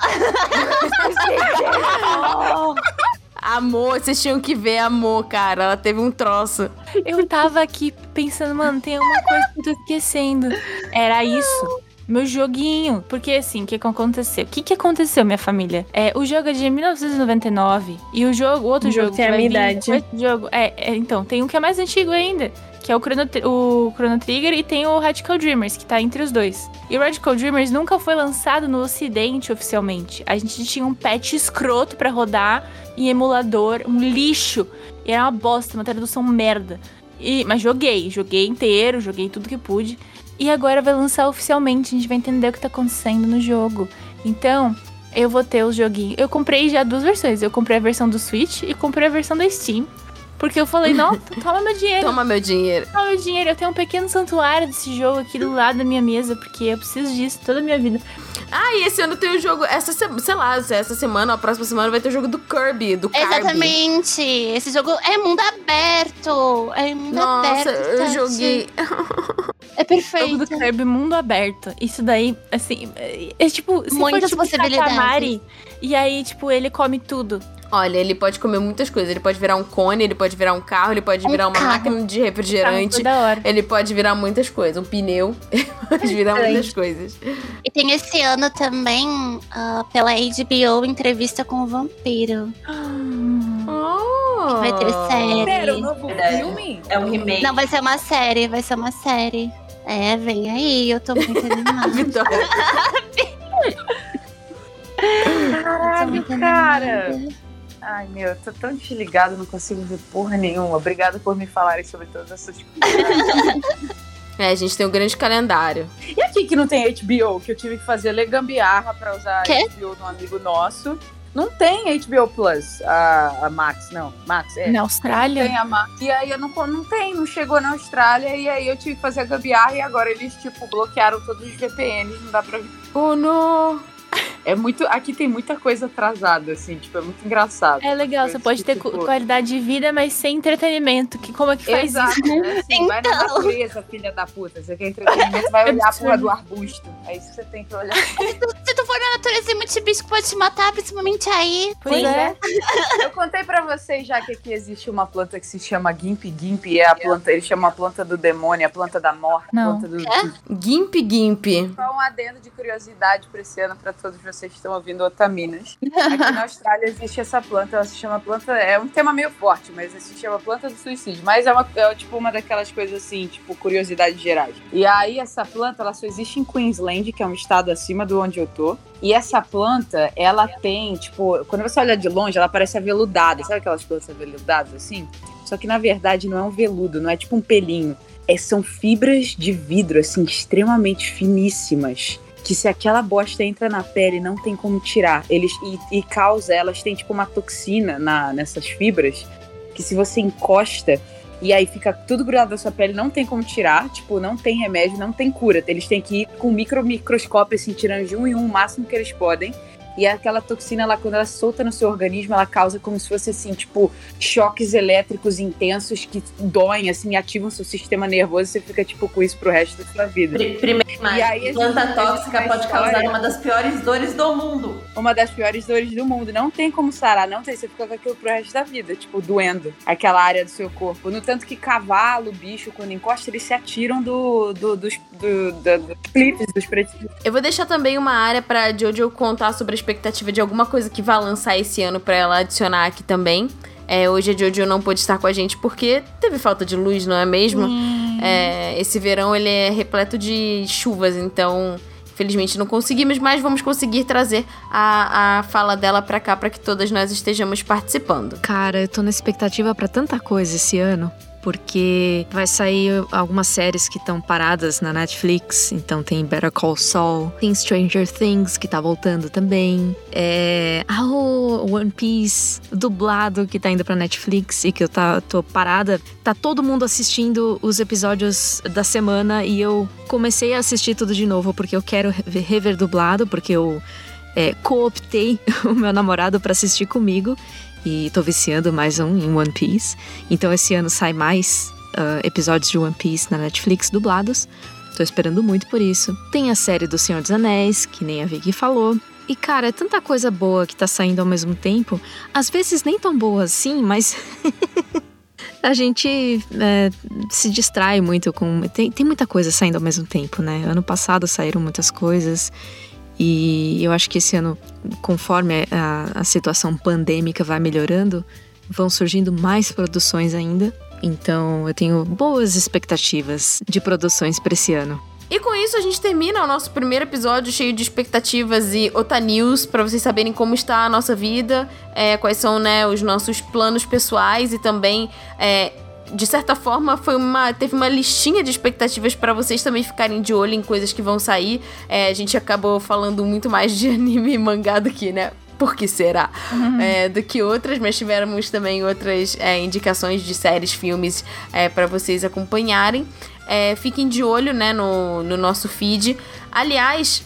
Amor, vocês tinham que ver amor, cara. Ela teve um troço. Eu tava aqui pensando, mano, tem uma coisa que eu tô esquecendo. Era isso. Meu joguinho. Porque assim, o que, que aconteceu? O que, que aconteceu, minha família? É, o jogo é de 1999 e o jogo, o outro Não jogo. tem a minha vir idade. jogo. É, é, então, tem um que é mais antigo ainda. Que é o Chrono, o Chrono Trigger e tem o Radical Dreamers, que tá entre os dois. E o Radical Dreamers nunca foi lançado no ocidente oficialmente. A gente tinha um patch escroto pra rodar em emulador, um lixo. E era uma bosta, uma tradução merda. E, mas joguei, joguei inteiro, joguei tudo que pude. E agora vai lançar oficialmente, a gente vai entender o que tá acontecendo no jogo. Então, eu vou ter os joguinhos. Eu comprei já duas versões. Eu comprei a versão do Switch e comprei a versão da Steam. Porque eu falei, não, toma meu dinheiro. Toma meu dinheiro. Toma meu dinheiro. Eu tenho um pequeno santuário desse jogo aqui do lado da minha mesa, porque eu preciso disso toda a minha vida. Ah, e esse ano tem o jogo. Essa, se- sei lá, essa semana, a próxima semana vai ter o jogo do Kirby, do Kirby. Exatamente. Esse jogo é mundo aberto. É mundo Nossa, aberto. eu Tati. joguei. É Jogo perfeito. do Kirby mundo aberto. Isso daí, assim, é, é tipo, se Muitas for tipo possibilidades. Katamari, e aí, tipo, ele come tudo. Olha, ele pode comer muitas coisas. Ele pode virar um cone, ele pode virar um carro, ele pode Um virar uma carro. máquina de refrigerante. hora. Ele pode virar muitas coisas. Um pneu. Ele pode virar muitas coisas. E tem esse ano também, ah, pela HBO, entrevista com o vampiro. Oh. Vai ter série. Pera, o novo Verdade. filme? É um remake. Não, vai ser uma série, vai ser uma série. É, vem aí, eu tô muito animada. Vitória. Caralho, cara. Ai, meu, eu tô tão desligado, não consigo ver porra nenhuma. Obrigada por me falarem sobre todas essas coisas. É, a gente tem um grande calendário. E aqui que não tem HBO, que eu tive que fazer ler gambiarra pra usar Quê? HBO de um amigo nosso. Não tem HBO Plus, a, a Max, não. Max, é. Na Austrália? Tem a Max. E aí eu não, não tem, não chegou na Austrália. E aí eu tive que fazer a gambiarra e agora eles, tipo, bloquearam todos os VPNs, não dá pra ver. Oh, não. É muito. Aqui tem muita coisa atrasada, assim, tipo, é muito engraçado. É legal, você pode ter tipo, qualidade de vida, mas sem entretenimento. Que, como é que faz Exato, isso? né? Assim, Vai na Então. natureza, filha da puta. Você quer entretenimento, vai olhar a porra do arbusto. É isso que você tem que olhar. Se tu for na natureza tem muito bicho que pode te matar, principalmente aí. Pois é. Eu contei pra vocês já que aqui existe uma planta que se chama Gimp Gimp, é a planta, ele chama a planta do demônio, a planta da morte, a Não. planta do. Gimp Gimp. Só um adendo de curiosidade pra esse ano pra todos vocês que estão ouvindo Otaminas. Aqui na Austrália existe essa planta, ela se chama planta. É um tema meio forte, mas se chama planta do suicídio. Mas é, uma, é tipo uma daquelas coisas assim, tipo, curiosidades gerais. E aí, essa planta, ela só existe em Queensland, que é um estado acima do onde eu tô. E essa planta, ela tem, tipo, quando você olha de longe, ela parece aveludada. Sabe aquelas plantas aveludadas assim? Só que na verdade não é um veludo, não é tipo um pelinho. É, são fibras de vidro, assim, extremamente finíssimas. Que se aquela bosta entra na pele, não tem como tirar. Eles, e, e causa, elas têm tipo uma toxina na, nessas fibras. Que se você encosta e aí fica tudo grudado na sua pele, não tem como tirar. Tipo, não tem remédio, não tem cura. Eles têm que ir com micro microscópio, assim, tirando de um em um o máximo que eles podem. E aquela toxina, ela, quando ela solta no seu organismo, ela causa como se fosse, assim, tipo, choques elétricos intensos que doem, assim, ativam seu sistema nervoso. E você fica, tipo, com isso pro resto da sua vida. Pri- Primeira imagem. aí, planta existe tóxica pode causar uma das piores dores do mundo. Uma das piores dores do mundo. Não tem como sarar, não tem. Você fica com aquilo pro resto da vida, tipo, doendo aquela área do seu corpo. No tanto que cavalo, bicho, quando encosta, eles se atiram do, do, dos, do, do- dos clipes, dos precipícios. Eu vou deixar também uma área pra Jojo contar sobre a expectativa de alguma coisa que vai lançar esse ano pra ela adicionar aqui também. É, hoje a Jojo não pôde estar com a gente porque teve falta de luz, não é mesmo? É, esse verão ele é repleto de chuvas, então infelizmente não conseguimos, mas vamos conseguir trazer a, a fala dela pra cá pra que todas nós estejamos participando. Cara, eu tô na expectativa pra tanta coisa esse ano. Porque vai sair algumas séries que estão paradas na Netflix. Então tem Better Call Saul, tem Stranger Things que tá voltando também. É. Ah, o One Piece dublado que tá indo pra Netflix e que eu tá, tô parada. Tá todo mundo assistindo os episódios da semana e eu comecei a assistir tudo de novo porque eu quero rever, dublado, porque eu é, cooptei o meu namorado pra assistir comigo. E tô viciando mais um em One Piece. Então esse ano sai mais ah, episódios de One Piece na Netflix dublados. Tô esperando muito por isso. Tem a série do Senhor dos Anéis, que nem a Vicky falou. E cara, é tanta coisa boa que tá saindo ao mesmo tempo. Às vezes nem tão boa assim, mas. A gente é, se distrai muito com. Tem, tem muita coisa saindo ao mesmo tempo, né? Ano passado saíram muitas coisas. E eu acho que esse ano, conforme a, a situação pandêmica vai melhorando, vão surgindo mais produções ainda. Então eu tenho boas expectativas de produções para esse ano. E com isso a gente termina o nosso primeiro episódio cheio de expectativas e Otanews para vocês saberem como está a nossa vida, é, quais são né, os nossos planos pessoais e também é, de certa forma foi uma teve uma listinha de expectativas para vocês também ficarem de olho em coisas que vão sair. É, a gente acabou falando muito mais de anime e mangá do que, né? Por que será? É, do que outras, mas tivemos também outras é, indicações de séries, filmes é, para vocês acompanharem. É, fiquem de olho né, no, no nosso feed. Aliás,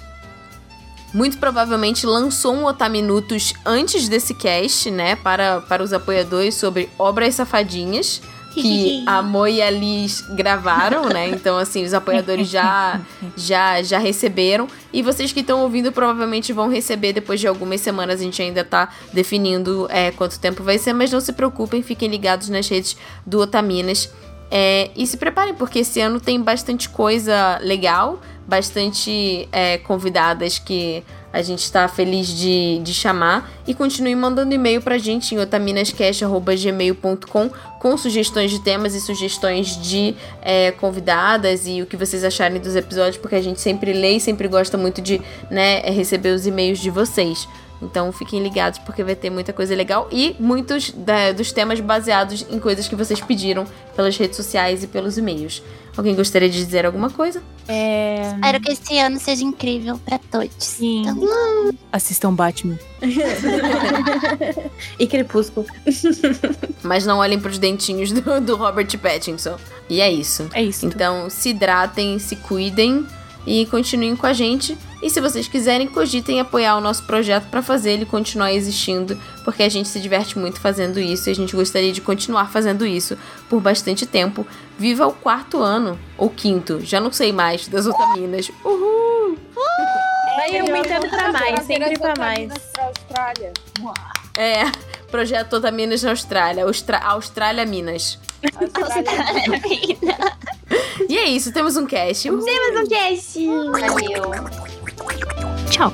muito provavelmente lançou um Otaminutos antes desse cast, né? Para, para os apoiadores sobre Obras Safadinhas. Que a Mo e a Liz gravaram, né? Então, assim, os apoiadores já, já, já receberam. E vocês que estão ouvindo provavelmente vão receber depois de algumas semanas. A gente ainda tá definindo é, quanto tempo vai ser, mas não se preocupem, fiquem ligados nas redes do Otaminas. É, e se preparem, porque esse ano tem bastante coisa legal, bastante é, convidadas que a gente está feliz de, de chamar. E continue mandando e-mail pra gente em otaminascast.gmail.com com sugestões de temas e sugestões de é, convidadas e o que vocês acharem dos episódios, porque a gente sempre lê e sempre gosta muito de né, receber os e-mails de vocês. Então fiquem ligados porque vai ter muita coisa legal e muitos da- dos temas baseados em coisas que vocês pediram pelas redes sociais e pelos e-mails. Alguém gostaria de dizer alguma coisa? É. Espero que esse ano seja incrível pra todos. Sim. Então, Assistam Batman. e Crepúsculo. Mas não olhem pros dentinhos do, do Robert Pattinson. E é isso. É isso. Então se hidratem, se cuidem e continuem com a gente. E se vocês quiserem, cogitem apoiar o nosso projeto para fazer ele continuar existindo, porque a gente se diverte muito fazendo isso e a gente gostaria de continuar fazendo isso por bastante tempo. Viva o quarto ano, ou quinto, já não sei mais, das Otaminas. Uhul! Vai aumentando pra mais, sempre pra mais. Pra Austrália. É, projeto Otaminas na Austrália. Austra Austrália Minas. Austrália. E é isso, temos um cast. Temos um cast. Valeu. Tchau.